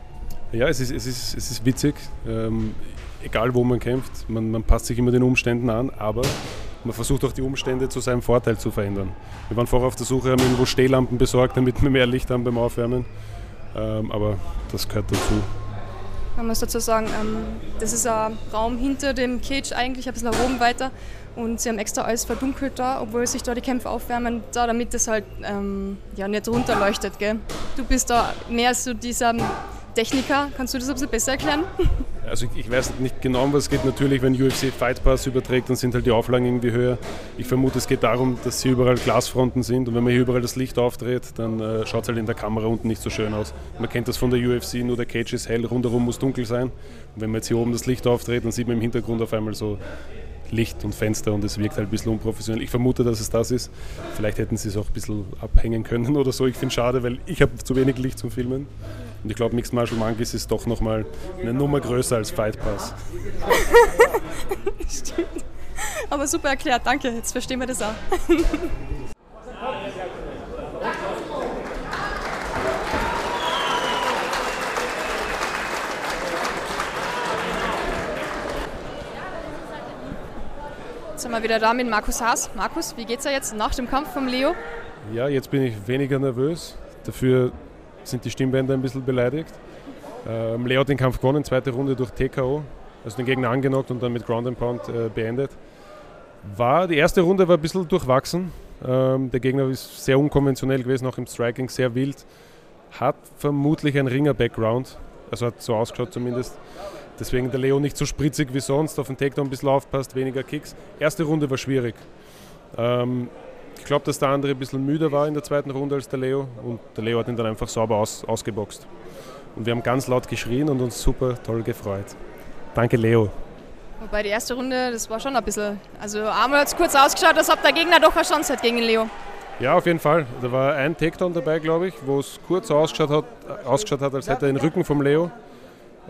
Ja, es ist, es ist, es ist witzig. Ähm, egal wo man kämpft, man, man passt sich immer den Umständen an, aber man versucht auch die Umstände zu seinem Vorteil zu verändern. Wir waren vorher auf der Suche, haben irgendwo Stehlampen besorgt, damit wir mehr Licht haben beim Aufwärmen. Ähm, aber das gehört dazu. Man muss dazu sagen, ähm, das ist ein Raum hinter dem Cage eigentlich, ein bisschen nach oben weiter. Und sie haben extra alles verdunkelt da, obwohl sich da die Kämpfe aufwärmen, da damit das halt ähm, ja, nicht runterleuchtet. Gell? Du bist da mehr so dieser Techniker. Kannst du das ein bisschen besser erklären? Also ich, ich weiß nicht genau, um was es geht. Natürlich, wenn UFC Fight Pass überträgt, dann sind halt die Auflagen irgendwie höher. Ich vermute, es geht darum, dass hier überall Glasfronten sind und wenn man hier überall das Licht aufdreht, dann äh, schaut es halt in der Kamera unten nicht so schön aus. Man kennt das von der UFC, nur der Cage ist hell, rundherum muss dunkel sein. Und wenn man jetzt hier oben das Licht aufdreht, dann sieht man im Hintergrund auf einmal so Licht und Fenster und es wirkt halt ein bisschen unprofessionell. Ich vermute, dass es das ist. Vielleicht hätten sie es auch ein bisschen abhängen können oder so. Ich finde es schade, weil ich habe zu wenig Licht zum Filmen. Und ich glaube, Mixed Martial Monkeys ist doch nochmal eine Nummer größer als Fight Pass. Stimmt. Aber super erklärt, danke. Jetzt verstehen wir das auch. Jetzt sind wir wieder da mit Markus Haas. Markus, wie geht's dir jetzt nach dem Kampf vom Leo? Ja, jetzt bin ich weniger nervös. Dafür sind die Stimmbänder ein bisschen beleidigt. Ähm, Leo hat den Kampf gewonnen, zweite Runde durch TKO, also den Gegner angenockt und dann mit Ground and Pound äh, beendet. War, die erste Runde war ein bisschen durchwachsen. Ähm, der Gegner ist sehr unkonventionell gewesen, auch im Striking sehr wild. Hat vermutlich ein Ringer-Background, also hat so ausgeschaut zumindest. Deswegen der Leo nicht so spritzig wie sonst, auf den Takedown ein bisschen aufpasst, weniger Kicks. Erste Runde war schwierig. Ähm, ich glaube, dass der andere ein bisschen müder war in der zweiten Runde als der Leo und der Leo hat ihn dann einfach sauber aus, ausgeboxt. Und wir haben ganz laut geschrien und uns super toll gefreut. Danke, Leo. Wobei die erste Runde, das war schon ein bisschen. Also einmal hat es kurz ausgeschaut, als ob der Gegner doch eine Chance hat gegen den Leo. Ja, auf jeden Fall. Da war ein Takedown dabei, glaube ich, wo es kurz ausgeschaut hat, ausgeschaut hat als hätte er den Rücken vom Leo.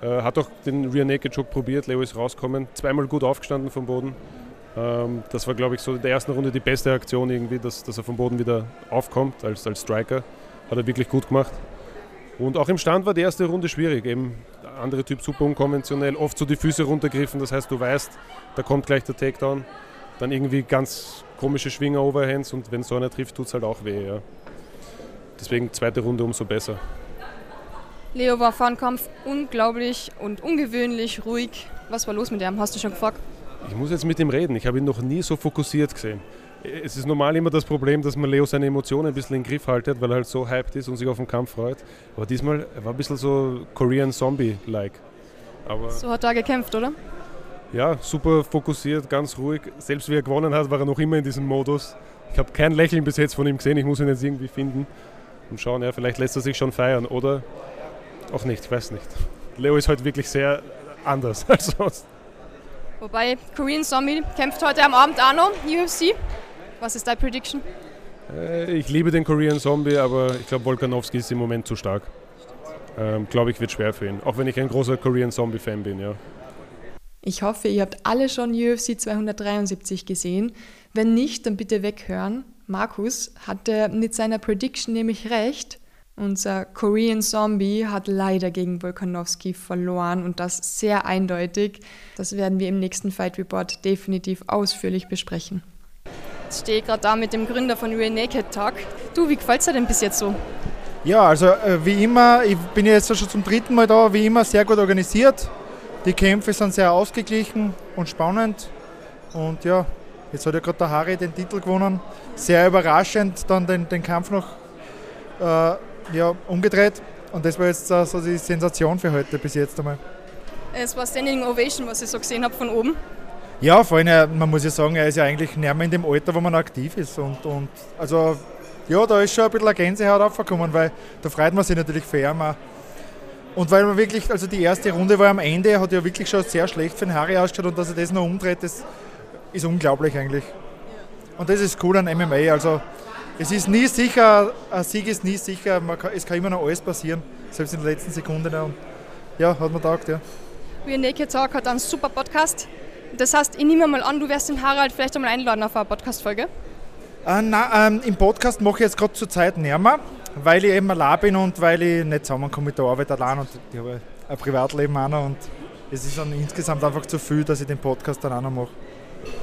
Äh, hat auch den Rear Naked Choke probiert, Leo ist rausgekommen, zweimal gut aufgestanden vom Boden. Ähm, das war, glaube ich, so in der ersten Runde die beste Aktion irgendwie, dass, dass er vom Boden wieder aufkommt als, als Striker. Hat er wirklich gut gemacht. Und auch im Stand war die erste Runde schwierig. Eben der andere Typ super unkonventionell, oft so die Füße runtergriffen, das heißt, du weißt, da kommt gleich der Takedown. Dann irgendwie ganz komische Schwinger Overhands und wenn so einer trifft, tut es halt auch weh. Ja. Deswegen zweite Runde umso besser. Leo war vor dem Kampf unglaublich und ungewöhnlich ruhig. Was war los mit ihm? Hast du schon gefragt? Ich muss jetzt mit ihm reden. Ich habe ihn noch nie so fokussiert gesehen. Es ist normal immer das Problem, dass man Leo seine Emotionen ein bisschen im Griff haltet, weil er halt so hyped ist und sich auf den Kampf freut. Aber diesmal er war ein bisschen so Korean Zombie-like. So hat er gekämpft, oder? Ja, super fokussiert, ganz ruhig. Selbst wie er gewonnen hat, war er noch immer in diesem Modus. Ich habe kein Lächeln bis jetzt von ihm gesehen. Ich muss ihn jetzt irgendwie finden und schauen, ja, vielleicht lässt er sich schon feiern oder auch nicht, ich weiß nicht. Leo ist heute wirklich sehr anders als sonst. Wobei Korean Zombie kämpft heute am Abend auch noch, UFC. Was ist deine Prediction? Äh, Ich liebe den Korean Zombie, aber ich glaube, Volkanovski ist im Moment zu stark. Ähm, glaube ich, wird schwer für ihn. Auch wenn ich ein großer Korean Zombie-Fan bin, ja. Ich hoffe, ihr habt alle schon UFC 273 gesehen. Wenn nicht, dann bitte weghören. Markus hatte mit seiner Prediction nämlich recht. Unser Korean Zombie hat leider gegen Volkanovski verloren und das sehr eindeutig. Das werden wir im nächsten Fight Report definitiv ausführlich besprechen. Jetzt stehe ich gerade da mit dem Gründer von Real Naked Talk. Du, wie gefällt es dir denn bis jetzt so? Ja, also äh, wie immer, ich bin jetzt schon zum dritten Mal da, wie immer sehr gut organisiert. Die Kämpfe sind sehr ausgeglichen und spannend. Und ja, jetzt hat ja gerade der Harry den Titel gewonnen. Sehr überraschend dann den, den Kampf noch äh, ja, umgedreht. Und das war jetzt äh, so die Sensation für heute bis jetzt einmal. Es war Standing Ovation, was ich so gesehen habe von oben. Ja, vor allem, äh, man muss ja sagen, er ist ja eigentlich näher in dem Alter, wo man aktiv ist. Und, und also ja, da ist schon ein bisschen eine Gänsehaut aufgekommen, weil da freut man sich natürlich für ihn auch. Und weil man wirklich, also die erste Runde war am Ende, hat ja wirklich schon sehr schlecht für den Harry ausgeschaut und dass er das noch umdreht, das ist unglaublich eigentlich. Und das ist cool an MMA. Also es ist nie sicher, ein Sieg ist nie sicher, kann, es kann immer noch alles passieren, selbst in der letzten Sekunde. Und ja, hat man gedacht, ja. We Naked Talk hat einen super Podcast. Das heißt, ich nehme mal an, du wirst den Harald vielleicht einmal einladen auf eine Podcast-Folge. Äh, nein, ähm, im Podcast mache ich jetzt gerade zur Zeit nicht mehr, weil ich eben allein bin und weil ich nicht zusammenkomme mit der Arbeit allein und ich habe ein Privatleben auch noch und es ist dann insgesamt einfach zu viel, dass ich den Podcast dann auch noch mache.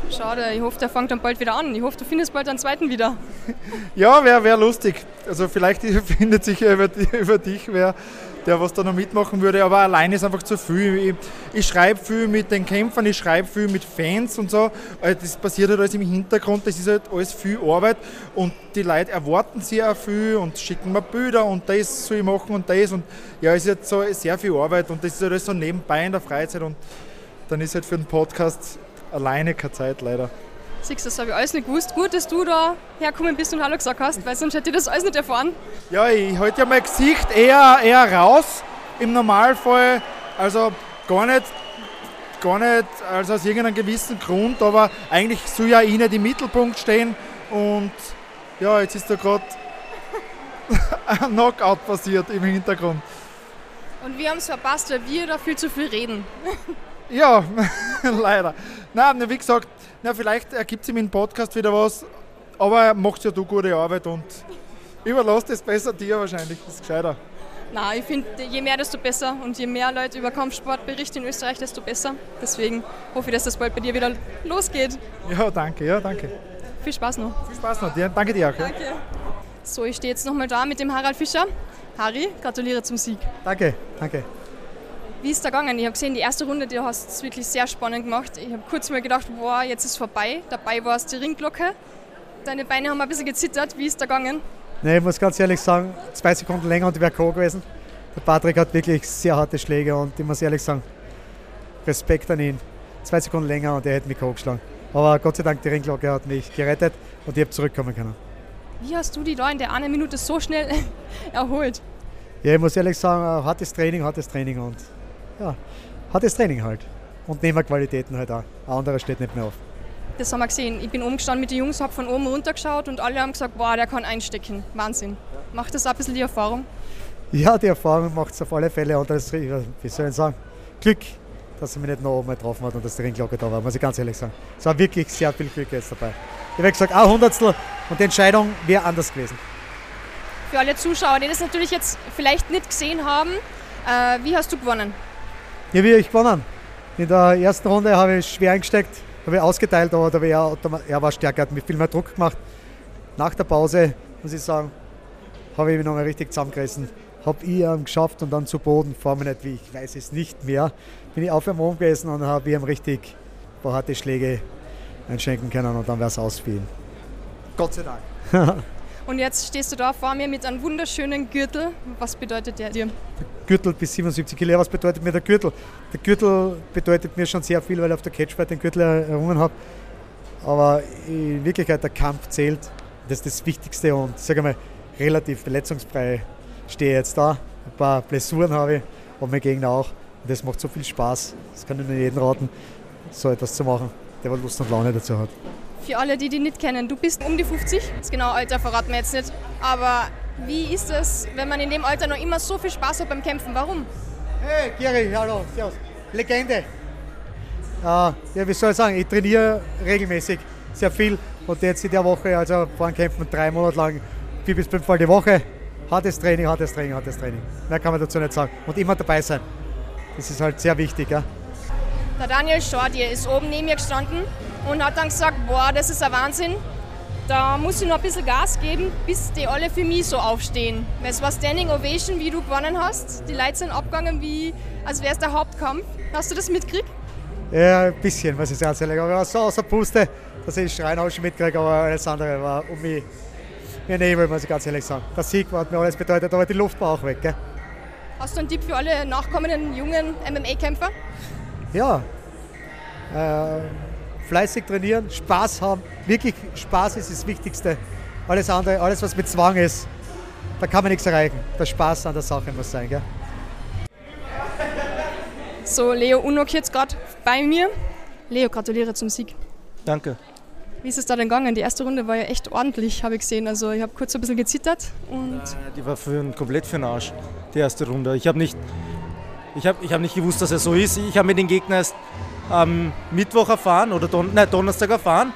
Schade, ich hoffe, der fängt dann bald wieder an. Ich hoffe, du findest bald einen zweiten wieder. Ja, wäre wär lustig. Also vielleicht findet sich über, über dich wer, der was da noch mitmachen würde, aber allein ist einfach zu viel. Ich, ich schreibe viel mit den Kämpfern, ich schreibe viel mit Fans und so. Also das passiert halt alles im Hintergrund, das ist halt alles viel Arbeit und die Leute erwarten sehr viel und schicken mir Bilder und das soll ich machen und das und ja, es ist halt so sehr viel Arbeit und das ist halt alles so nebenbei in der Freizeit und dann ist halt für den Podcast alleine keine Zeit leider. Siehst du, das habe ich alles nicht gewusst. Gut, dass du da hergekommen bist und Hallo gesagt hast, weil sonst hätte ich das alles nicht erfahren. Ja, ich halte ja mein Gesicht eher, eher raus im Normalfall. Also gar nicht, gar nicht also aus irgendeinem gewissen Grund, aber eigentlich soll ja ich nicht im Mittelpunkt stehen. Und ja, jetzt ist da gerade ein Knockout passiert im Hintergrund. Und wir haben es verpasst, weil wir da viel zu viel reden. Ja, leider. Nein, wie gesagt, na, vielleicht ergibt sich im Podcast wieder was, aber machst ja du gute Arbeit und überlass das besser dir wahrscheinlich, das ist gescheiter. Nein, ich finde, je mehr, desto besser. Und je mehr Leute über Kampfsport berichten in Österreich, desto besser. Deswegen hoffe ich, dass das bald bei dir wieder losgeht. Ja, danke, ja, danke. Viel Spaß noch. Viel Spaß noch, dir. danke dir auch. Danke. So, ich stehe jetzt nochmal da mit dem Harald Fischer. Harry, gratuliere zum Sieg. Danke, danke. Wie ist da gegangen? Ich habe gesehen, die erste Runde, du hast es wirklich sehr spannend gemacht. Ich habe kurz mal gedacht, boah, jetzt ist es vorbei. Dabei war es die Ringglocke. Deine Beine haben ein bisschen gezittert. Wie ist da gegangen? Nee, ich muss ganz ehrlich sagen, zwei Sekunden länger und ich wäre K.O. gewesen. Der Patrick hat wirklich sehr harte Schläge und ich muss ehrlich sagen, Respekt an ihn. Zwei Sekunden länger und er hätte mich K.O. geschlagen. Aber Gott sei Dank, die Ringglocke hat mich gerettet und ich habe zurückkommen können. Wie hast du die da in der einen Minute so schnell erholt? Ja, ich muss ehrlich sagen, hartes Training, hartes Training und ja, hartes Training halt. Und Nehmerqualitäten halt auch. Ein anderer steht nicht mehr auf. Das haben wir gesehen. Ich bin oben gestanden mit den Jungs, habe von oben runter geschaut und alle haben gesagt, boah, der kann einstecken. Wahnsinn. Macht das auch ein bisschen die Erfahrung? Ja, die Erfahrung macht es auf alle Fälle. Und das, wie soll ich sagen, Glück, dass er mich nicht noch oben getroffen hat und dass die Ringglocke da war, muss ich ganz ehrlich sagen. Es war wirklich sehr viel Glück jetzt dabei. Ich habe gesagt, ein Hundertstel und die Entscheidung wäre anders gewesen. Für alle Zuschauer, die das natürlich jetzt vielleicht nicht gesehen haben, äh, wie hast du gewonnen? Ja, wie ich gewonnen. In der ersten Runde habe ich schwer eingesteckt, habe ich ausgeteilt, aber da war er, er war stärker, hat mir viel mehr Druck gemacht. Nach der Pause, muss ich sagen, habe ich mich nochmal richtig zusammengerissen. Habe ich ihn geschafft und dann zu Boden, vor mir nicht, wie ich weiß es nicht mehr. Bin ich auf dem Mond gewesen und habe ihm richtig ein paar harte Schläge einschenken können und dann wäre es ausfielen. Gott sei Dank. Und jetzt stehst du da vor mir mit einem wunderschönen Gürtel. Was bedeutet der dir? Gürtel bis 77 Kilo. Was bedeutet mir der Gürtel? Der Gürtel bedeutet mir schon sehr viel, weil ich auf der Catchfight den Gürtel errungen habe. Aber in Wirklichkeit der Kampf zählt. Das ist das Wichtigste und sage mal, relativ verletzungsfrei stehe ich jetzt da. Ein paar Blessuren habe ich und mein Gegner auch. Und das macht so viel Spaß. Das kann ich nur jedem raten, so etwas zu machen, der Lust und Laune dazu hat. Für alle, die dich nicht kennen, du bist um die 50. Das genaue Alter verraten wir jetzt nicht. Aber wie ist es, wenn man in dem Alter noch immer so viel Spaß hat beim Kämpfen? Warum? Hey, Gary, hallo, servus. Legende. Ja, ja, wie soll ich sagen, ich trainiere regelmäßig sehr viel und jetzt in der Woche, also vor Kämpfen drei Monate lang, vier bis fünf Mal die Woche. Hartes Training, hartes Training, hartes Training. Mehr kann man dazu nicht sagen. Und immer dabei sein. Das ist halt sehr wichtig. Ja. Der Daniel Schordier ist oben neben mir gestanden und hat dann gesagt, boah, das ist ein Wahnsinn. Da muss ich noch ein bisschen Gas geben, bis die alle für mich so aufstehen. Es war Standing Ovation, wie du gewonnen hast. Die Leute sind abgegangen, wie, als wäre es der Hauptkampf. Hast du das mitgekriegt? Ja, ein bisschen, muss ich ganz ehrlich. Aber so außer Puste, dass ich Schreien auch schon mitkriege, aber alles andere war um mich mir Nebel, muss ich ganz ehrlich sagen. Der Sieg hat mir alles bedeutet, aber die Luft war auch weg. Gell? Hast du einen Tipp für alle nachkommenden jungen MMA-Kämpfer? Ja. Äh, fleißig trainieren, Spaß haben. Wirklich Spaß ist das Wichtigste. Alles andere, alles was mit Zwang ist, da kann man nichts erreichen. Der Spaß an der Sache muss sein, gell? So, Leo Unok jetzt gerade bei mir. Leo, gratuliere zum Sieg. Danke. Wie ist es da denn gegangen? Die erste Runde war ja echt ordentlich, habe ich gesehen. Also ich habe kurz ein bisschen gezittert und Die war für komplett für den Arsch, die erste Runde. Ich habe nicht, ich hab, ich hab nicht gewusst, dass er so ist. Ich habe mir den Gegner erst am Mittwoch erfahren oder Don, nein, Donnerstag erfahren.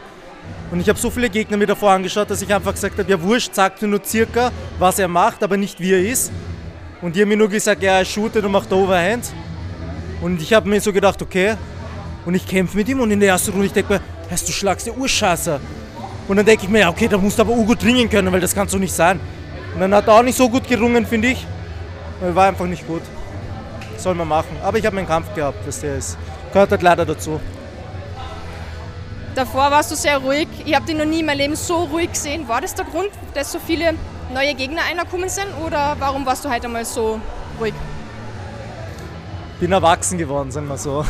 Und ich habe so viele Gegner mir davor angeschaut, dass ich einfach gesagt habe, ja wurscht, sagt mir nur circa, was er macht, aber nicht wie er ist. Und die haben mir nur gesagt, ja, er shootet und macht Overhand. Und ich habe mir so gedacht, okay. Und ich kämpfe mit ihm und in der ersten Runde, ich denke mir, heißt du schlagst der Urschasser. Und dann denke ich mir, ja, okay, da musst du aber gut ringen können, weil das kann so nicht sein. Und dann hat er auch nicht so gut gerungen, finde ich. Er war einfach nicht gut. Soll man machen. Aber ich habe meinen Kampf gehabt, dass der ist. Gehört halt leider dazu. davor warst du sehr ruhig. Ich habe dich noch nie in meinem Leben so ruhig gesehen. War das der Grund, dass so viele neue Gegner reingekommen sind oder warum warst du heute einmal so ruhig? Bin erwachsen geworden, sagen wir so.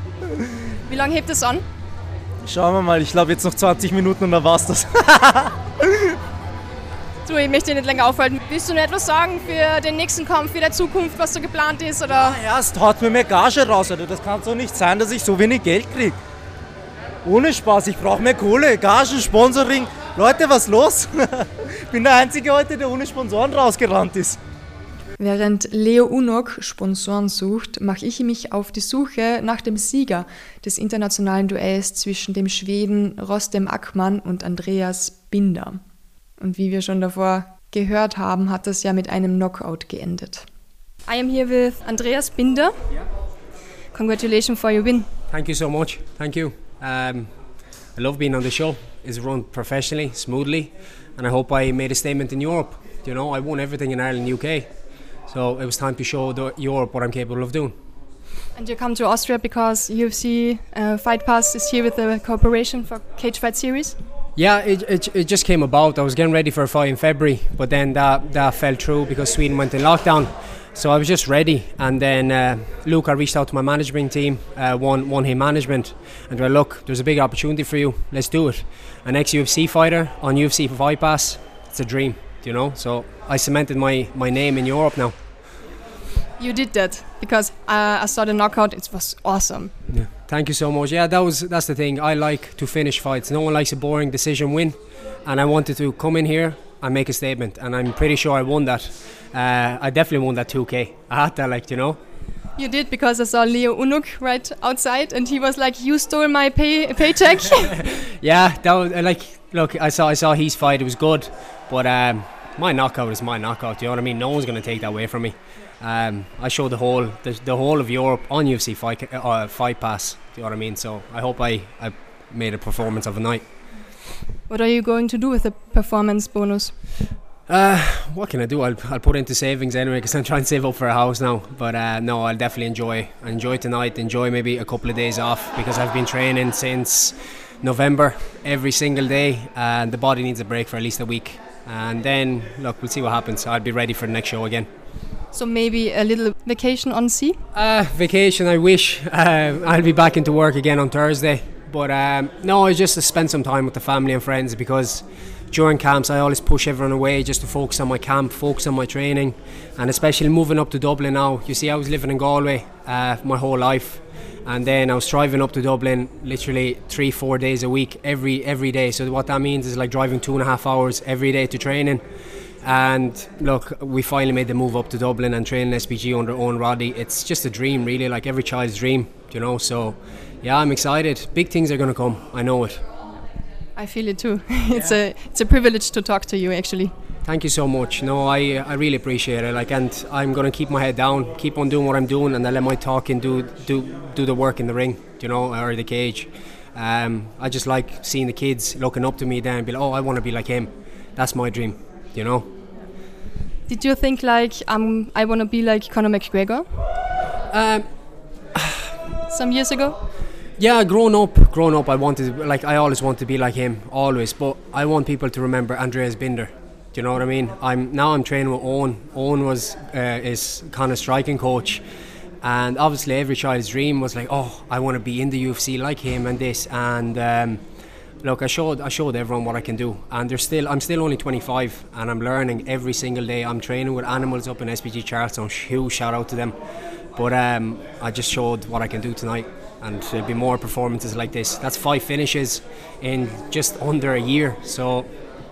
Wie lange hebt es an? Schauen wir mal, ich glaube jetzt noch 20 Minuten und dann war's das. Du, ich möchte dich nicht länger aufhalten. Willst du noch etwas sagen für den nächsten Kampf, für die Zukunft, was so geplant ist? Oder? Erst haut mir mehr Gage raus, Alter. Das kann so nicht sein, dass ich so wenig Geld krieg. Ohne Spaß, ich brauche mehr Kohle, Gagen, Sponsoring. Leute, was los? Ich bin der Einzige heute, der ohne Sponsoren rausgerannt ist. Während Leo Unok Sponsoren sucht, mache ich mich auf die Suche nach dem Sieger des internationalen Duells zwischen dem Schweden Rostem Ackmann und Andreas Binder. Und wie wir schon davor gehört haben, hat das ja mit einem Knockout geendet. I am here with Andreas Binder. Congratulations for your win. Thank you so much. Thank you. Um, I love being on the show. It's run professionally, smoothly, and I hope I made a statement in Europe. You know, I won everything in Ireland, UK, so it was time to show the, Europe what I'm capable of doing. And you come to Austria because UFC uh, Fight Pass is here with the cooperation for Cage Fight Series. Yeah, it, it, it just came about. I was getting ready for a fight in February, but then that, that fell through because Sweden went in lockdown. So I was just ready, and then uh, Luke, I reached out to my management team, uh, one one hit management, and they were look, there's a big opportunity for you. Let's do it. An ex UFC fighter on UFC Fight Pass, it's a dream, you know. So I cemented my my name in Europe now. You did that because uh, I saw the knockout. It was awesome. Yeah. Thank you so much. Yeah, that was that's the thing. I like to finish fights. No one likes a boring decision win, and I wanted to come in here and make a statement, and I'm pretty sure I won that. Uh, I definitely won that 2K. I had that, like you know. You did because I saw Leo Unuk right outside, and he was like, "You stole my pay paycheck." Yeah, that was uh, like look. I saw I saw his fight. It was good, but um, my knockout is my knockout. Do You know what I mean? No one's gonna take that away from me. Um, I showed the whole the, the whole of Europe on UFC fight uh, fight pass. Do you know what I mean? So I hope I, I made a performance of a night. what are you going to do with the performance bonus? Uh, what can I do? I'll, I'll put into savings anyway because I'm trying to save up for a house now. But uh, no, I'll definitely enjoy enjoy tonight. Enjoy maybe a couple of days off because I've been training since November every single day, and the body needs a break for at least a week. And then look, we'll see what happens. I'll be ready for the next show again. So maybe a little vacation on sea. Uh, vacation, I wish. Uh, I'll be back into work again on Thursday. But um, no, I just to spend some time with the family and friends because during camps I always push everyone away just to focus on my camp, focus on my training, and especially moving up to Dublin now. You see, I was living in Galway uh, my whole life, and then I was driving up to Dublin literally three, four days a week, every every day. So what that means is like driving two and a half hours every day to training. And look, we finally made the move up to Dublin and training SPG under Owen Roddy. It's just a dream, really, like every child's dream, you know. So, yeah, I'm excited. Big things are going to come. I know it. I feel it too. it's a it's a privilege to talk to you actually. Thank you so much. No, I I really appreciate it. Like, and I'm gonna keep my head down, keep on doing what I'm doing, and I let my talking do do do the work in the ring, you know, or the cage. Um, I just like seeing the kids looking up to me then and be like, oh, I want to be like him. That's my dream, you know. Did you think like um I want to be like Conor McGregor? Um, some years ago. Yeah, growing up, growing up, I wanted like I always wanted to be like him, always. But I want people to remember Andreas Binder. Do you know what I mean? I'm now I'm training with Owen. Owen was uh, is kind of striking coach, and obviously every child's dream was like, oh, I want to be in the UFC like him and this. And um, look, I showed I showed everyone what I can do, and there's still I'm still only 25, and I'm learning every single day. I'm training with animals up in SPG Charleston. Huge shout out to them. But um, I just showed what I can do tonight, and there'll be more performances like this. That's five finishes in just under a year. So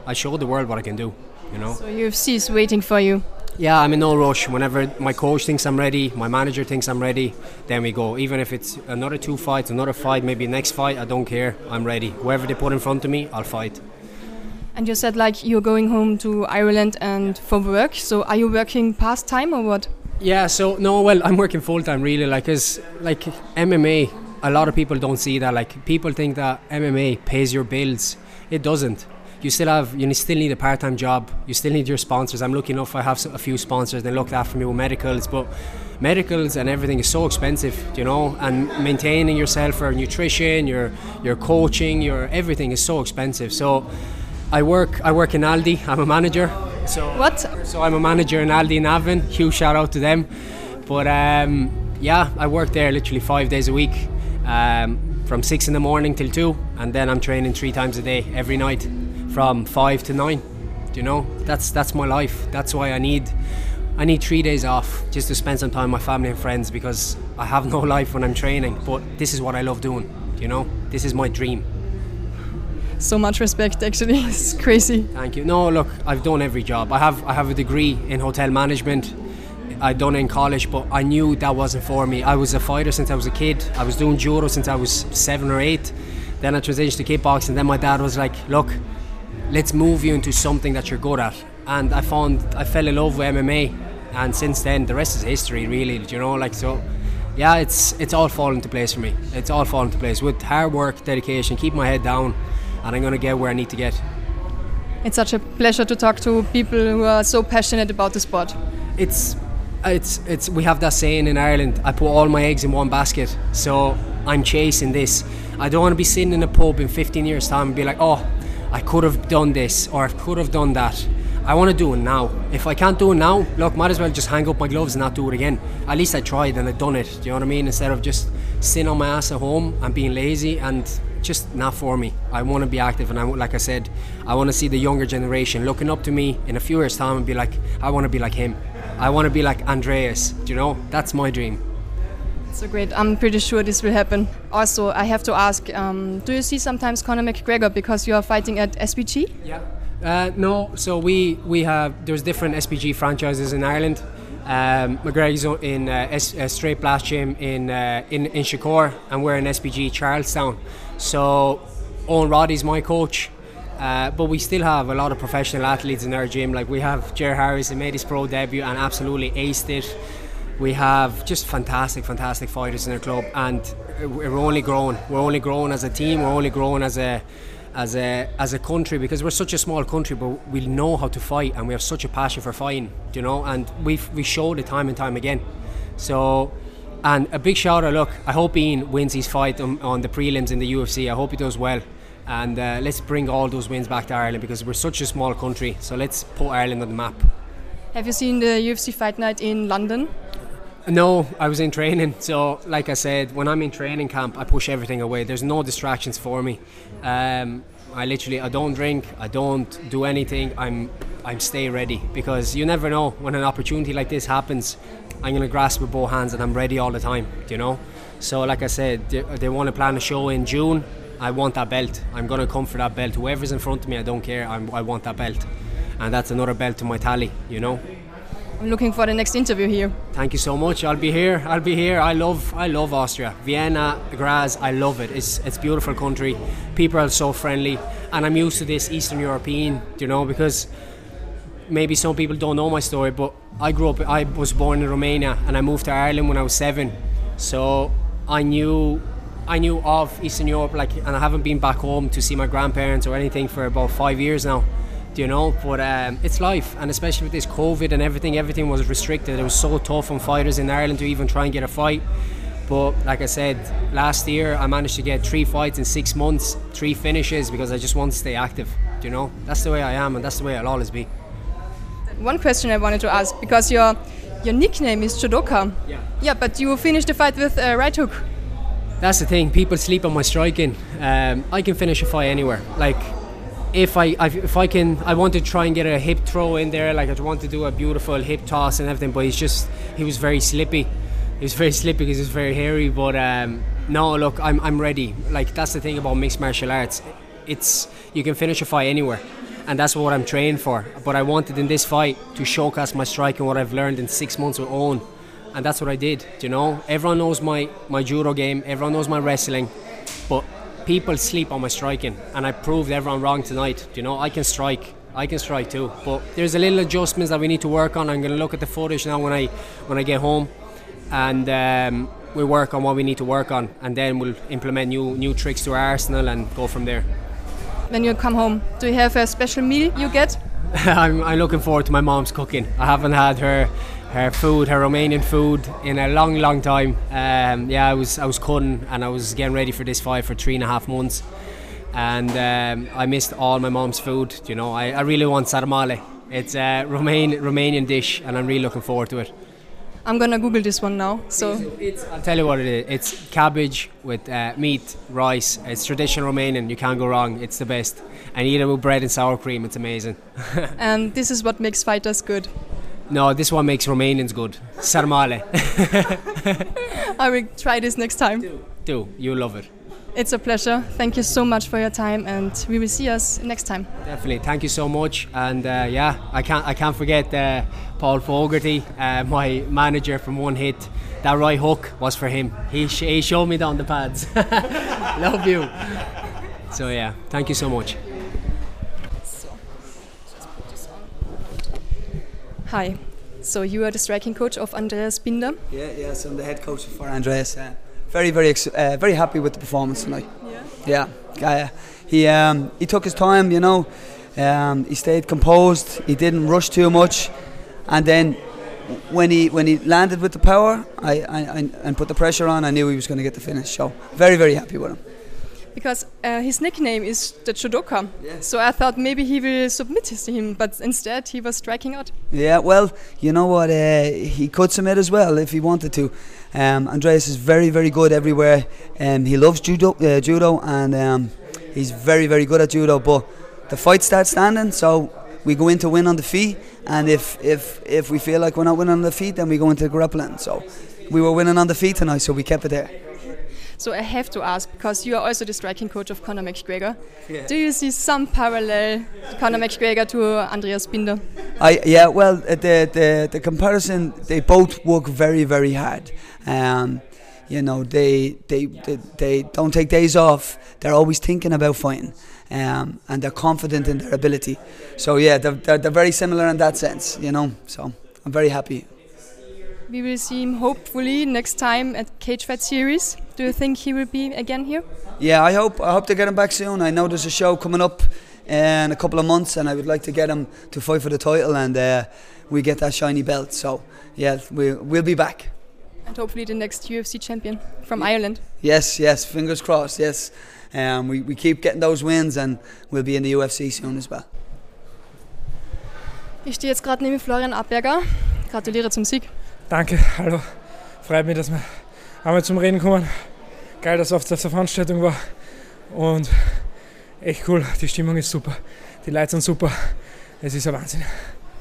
I showed the world what I can do. You know. So UFC is waiting for you. Yeah, I'm in no rush. Whenever my coach thinks I'm ready, my manager thinks I'm ready, then we go. Even if it's another two fights, another fight, maybe next fight, I don't care. I'm ready. Whoever they put in front of me, I'll fight. And you said like you're going home to Ireland and for work. So are you working past time or what? Yeah, so no, well, I'm working full time really. Like, as like MMA, a lot of people don't see that. Like, people think that MMA pays your bills. It doesn't. You still have, you still need a part time job. You still need your sponsors. I'm lucky enough. I have a few sponsors. They look after me with medicals, but medicals and everything is so expensive, you know. And maintaining yourself for nutrition, your your coaching, your everything is so expensive. So, I work. I work in Aldi. I'm a manager. So what? So I'm a manager in Aldi in Avon. Huge shout out to them. But um, yeah, I work there literally five days a week, um, from six in the morning till two, and then I'm training three times a day every night, from five to nine. Do you know? That's that's my life. That's why I need. I need three days off just to spend some time with my family and friends because I have no life when I'm training. But this is what I love doing. You know, this is my dream so much respect actually it's crazy thank you no look i've done every job i have i have a degree in hotel management i done it in college but i knew that wasn't for me i was a fighter since i was a kid i was doing judo since i was seven or eight then i transitioned to kickboxing and then my dad was like look let's move you into something that you're good at. And i found i fell in love with mma and since then the rest is history really you know like so yeah it's it's all fallen into place for me. It's all fallen into place. With hard work dedication keep my head down and I'm going to get where I need to get. It's such a pleasure to talk to people who are so passionate about the sport. It's it's it's we have that saying in Ireland I put all my eggs in one basket. So I'm chasing this. I don't want to be sitting in a pub in 15 years time and be like oh I could have done this or I could have done that I want to do it now if I can't do it now look might as well just hang up my gloves and not do it again at least I tried and I done it do you know what I mean instead of just sitting on my ass at home and being lazy and just not for me. I want to be active, and I, like I said, I want to see the younger generation looking up to me in a few years' time and be like, I want to be like him. I want to be like Andreas. Do you know? That's my dream. So great. I'm pretty sure this will happen. Also, I have to ask: um, Do you see sometimes Conor McGregor because you are fighting at SPG? Yeah. Uh, no. So we we have there's different SPG franchises in Ireland. Um, McGregor's in uh, S- uh, Straight Blast Gym in, uh, in in Shakur, and we're in SPG Charlestown. So Owen Roddy's my coach. Uh, but we still have a lot of professional athletes in our gym. Like we have Jer Harris who made his pro debut and absolutely aced it. We have just fantastic, fantastic fighters in our club, and we're only growing. We're only growing as a team. We're only growing as a as a as a country because we're such a small country, but we know how to fight and we have such a passion for fighting, you know. And we we showed it time and time again. So and a big shout out, look, I hope Ian wins his fight on, on the prelims in the UFC. I hope he does well. And uh, let's bring all those wins back to Ireland because we're such a small country. So let's put Ireland on the map. Have you seen the UFC fight night in London? No, I was in training. So, like I said, when I'm in training camp, I push everything away. There's no distractions for me. Um, I literally, I don't drink, I don't do anything. I'm, I'm stay ready because you never know when an opportunity like this happens. I'm going to grasp with both hands and I'm ready all the time, you know? So, like I said, they, they want to plan a show in June. I want that belt. I'm going to come for that belt. Whoever's in front of me, I don't care. I'm, I want that belt. And that's another belt to my tally, you know? I'm looking for the next interview here. Thank you so much. I'll be here. I'll be here. I love I love Austria. Vienna, Graz, I love it. It's it's beautiful country. People are so friendly and I'm used to this Eastern European, you know, because maybe some people don't know my story, but I grew up, I was born in Romania and I moved to Ireland when I was seven. So I knew, I knew of Eastern Europe, like, and I haven't been back home to see my grandparents or anything for about five years now. You know? But um, it's life, and especially with this COVID and everything, everything was restricted. It was so tough on fighters in Ireland to even try and get a fight. But like I said, last year I managed to get three fights in six months, three finishes because I just want to stay active. You know? That's the way I am, and that's the way I'll always be one question I wanted to ask because your your nickname is Judoka. Yeah. Yeah, but you finished the fight with a right hook. that's the thing. People sleep on my striking. Um, I can finish a fight anywhere. Like if I, if I can, I want to try and get a hip throw in there. Like I want to do a beautiful hip toss and everything. But he's just he was very slippy. He was very slippy because he's very hairy. But um, no, look, I'm I'm ready. Like that's the thing about mixed martial arts. It's you can finish a fight anywhere. And that's what I'm trained for. But I wanted in this fight to showcase my striking, what I've learned in six months with Owen and that's what I did. You know, everyone knows my my judo game, everyone knows my wrestling, but people sleep on my striking, and I proved everyone wrong tonight. You know, I can strike. I can strike too, but there's a little adjustments that we need to work on. I'm going to look at the footage now when I when I get home, and um, we work on what we need to work on, and then we'll implement new new tricks to our arsenal and go from there. When you come home, do you have a special meal you get? I'm, I'm looking forward to my mom's cooking. I haven't had her her food, her Romanian food, in a long, long time. Um, yeah, I was I was cutting and I was getting ready for this fight for three and a half months, and um, I missed all my mom's food. You know, I, I really want sarmale. It's a Romain, Romanian dish, and I'm really looking forward to it. I'm gonna Google this one now. So it's, I'll tell you what it is. It's cabbage with uh, meat, rice. It's traditional Romanian. You can't go wrong. It's the best. And eat it with bread and sour cream. It's amazing. and this is what makes fighters good. No, this one makes Romanians good. Sarmale. I will try this next time. Do. Do. You love it. It's a pleasure. Thank you so much for your time, and we will see us next time. Definitely. Thank you so much. And uh, yeah, I can't I can't forget uh, Paul Fogarty, uh, my manager from One Hit. That right hook was for him. He, sh- he showed me down the pads. love you. So yeah, thank you so much. Hi. So you are the striking coach of Andreas Binder. Yeah, yes, I'm the head coach for Andreas. Yeah. very, very, ex- uh, very happy with the performance tonight. Yeah. Yeah. Uh, he um, he took his time, you know. Um, he stayed composed. He didn't rush too much, and then when he when he landed with the power, I, I, I and put the pressure on, I knew he was going to get the finish. So very, very happy with him. Because uh, his nickname is the Chodoka. So I thought maybe he will submit to him, but instead he was striking out. Yeah, well, you know what? Uh, he could submit as well if he wanted to. Um, Andreas is very, very good everywhere. Um, he loves judo, uh, judo, and um, he's very, very good at judo. But the fight starts standing, so we go in to win on the feet. And if if if we feel like we're not winning on the feet, then we go into grappling. So we were winning on the feet tonight, so we kept it there. So I have to ask because you are also the striking coach of Conor McGregor. Yeah. Do you see some parallel Conor McGregor to Andreas Binder? I yeah, well, uh, the the the comparison they both work very very hard. Um, you know, they, they they they don't take days off. They're always thinking about fighting, um, and they're confident in their ability. So yeah, they're, they're they're very similar in that sense. You know, so I'm very happy. We will see him hopefully next time at Cage Fight Series. Do you think he will be again here? Yeah, I hope I hope to get him back soon. I know there's a show coming up in a couple of months, and I would like to get him to fight for the title, and uh, we get that shiny belt. So yeah, we we'll be back. And hopefully the next UFC champion from Ireland. Yes, yes, fingers crossed. Yes, um, we we keep getting those wins, and we'll be in the UFC soon as well. Ich stehe jetzt gerade neben Florian Abberger. Gratuliere zum Sieg. Danke, hallo. Freut mich, dass wir einmal zum Reden kommen. Geil, dass es auf der Veranstaltung war. Und echt cool, die Stimmung ist super. Die Leute sind super. Es ist ein Wahnsinn.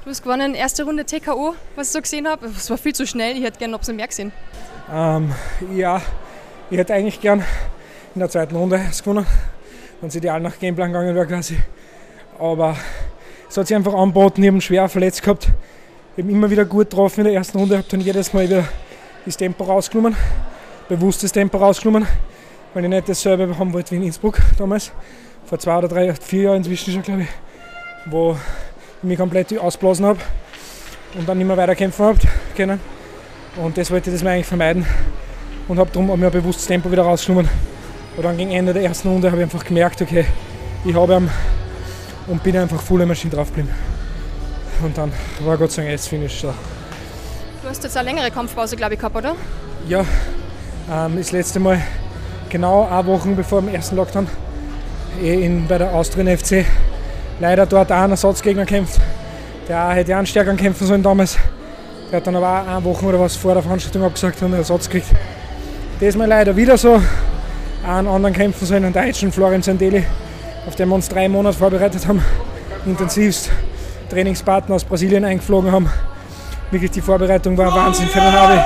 Du hast gewonnen, erste Runde TKO, was ich so gesehen habe. Es war viel zu schnell, ich hätte gerne noch ein bisschen mehr gesehen. Ähm, ja, ich hätte eigentlich gern in der zweiten Runde erst gewonnen, wenn es ideal nach Gameplan gegangen wäre quasi. Aber es hat sich einfach angeboten, ich habe schwer verletzt gehabt. Habe immer wieder gut getroffen in der ersten Runde, habe dann jedes Mal wieder das Tempo rausgenommen, bewusstes Tempo rausgenommen, weil ich nicht dasselbe haben wollte wie in Innsbruck damals, vor zwei oder drei, vier Jahren inzwischen schon, glaube ich, wo ich mich komplett ausblasen habe und dann nicht mehr weiter kämpfen habe können. Und das wollte ich das mal eigentlich vermeiden und habe darum mir ein bewusstes Tempo wieder rausgenommen. Und dann gegen Ende der ersten Runde habe ich einfach gemerkt, okay, ich habe ihn und bin einfach voll Maschine drauf geblieben. Und dann war Gott sei Dank jetzt Finish da. Du hast jetzt eine längere Kampfpause, glaube ich, gehabt, oder? Ja, ähm, das letzte Mal genau eine Woche bevor dem ersten Lockdown eh in, bei der Austrian FC leider dort auch ein Ersatzgegner kämpft. Der auch hätte auch einen stärkeren kämpfen sollen damals. Der hat dann aber auch eine Woche oder was vor der Veranstaltung abgesagt und einen Ersatz gekriegt. Das mal leider wieder so. einen anderen kämpfen sollen, einen Deutschen, Florian Sandeli, auf den wir uns drei Monate vorbereitet haben, intensivst Trainingspartner aus Brasilien eingeflogen haben. Wirklich die Vorbereitung war Wahnsinn für den Harvey.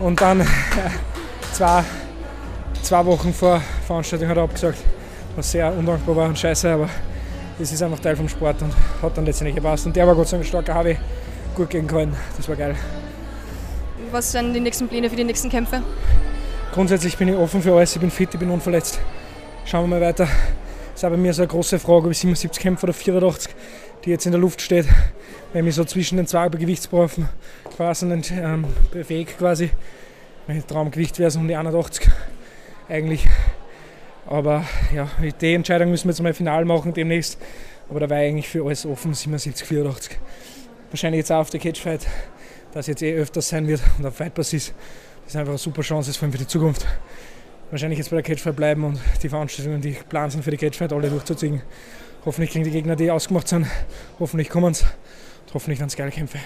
Und dann äh, zwei, zwei Wochen vor Veranstaltung hat er abgesagt, was sehr undankbar war und scheiße, aber das ist einfach Teil vom Sport und hat dann letztendlich gepasst. Und der war Gott sei Dank ein starker Harvey, gut gegen gehalten, das war geil. Was sind die nächsten Pläne für die nächsten Kämpfe? Grundsätzlich bin ich offen für alles, ich bin fit, ich bin unverletzt. Schauen wir mal weiter. Das ist auch bei mir so eine große Frage, ob ich 77 kämpfe oder 84, die jetzt in der Luft steht, weil ich so zwischen den zwei Gewichtsberufen quasi ähm, bewege quasi. Mein Traumgewicht wäre so um die 81 eigentlich. Aber ja, die Entscheidung müssen wir jetzt mal final machen demnächst. Aber da war eigentlich für alles offen, 77, 84. Wahrscheinlich jetzt auch auf der Catchfight, dass jetzt eh öfters sein wird und auf Fight Pass ist. Das ist einfach eine super Chance, vor allem für die Zukunft. Wahrscheinlich jetzt bei der Catchfight bleiben und die Veranstaltungen, die geplant sind für die Catchfight, alle durchzuziehen. Hoffentlich kriegen die Gegner, die ausgemacht sind, hoffentlich kommen sie. Und hoffentlich es geile Kämpfe.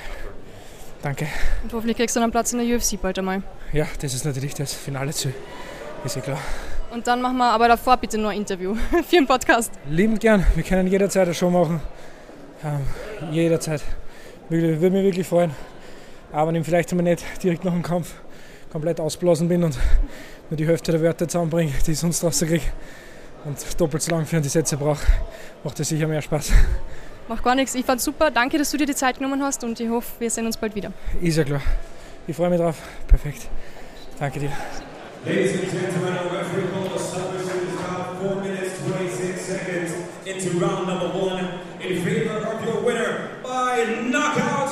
Danke. Und hoffentlich kriegst du einen Platz in der UFC bald einmal. Ja, das ist natürlich das Finale Ziel. Ist ja klar. Und dann machen wir aber davor bitte noch ein Interview für den Podcast. Liebend gern. Wir können jederzeit eine Show machen. Ähm, jederzeit. Würde, mich wirklich freuen. Aber wenn ich vielleicht einmal nicht direkt nach dem Kampf komplett ausblasen bin und nur die Hälfte der Wörter zusammenbringe, die ich sonst rauskriege und doppelt so lang für die Sätze brauche, macht das sicher mehr Spaß. Macht gar nichts. Ich fand super. Danke, dass du dir die Zeit genommen hast und ich hoffe, wir sehen uns bald wieder. Ist ja klar. Ich freue mich drauf. Perfekt. Danke dir. Ladies and gentlemen, our referee call established in this round 4 minutes 26 seconds into round number one in favor of your winner by knockout,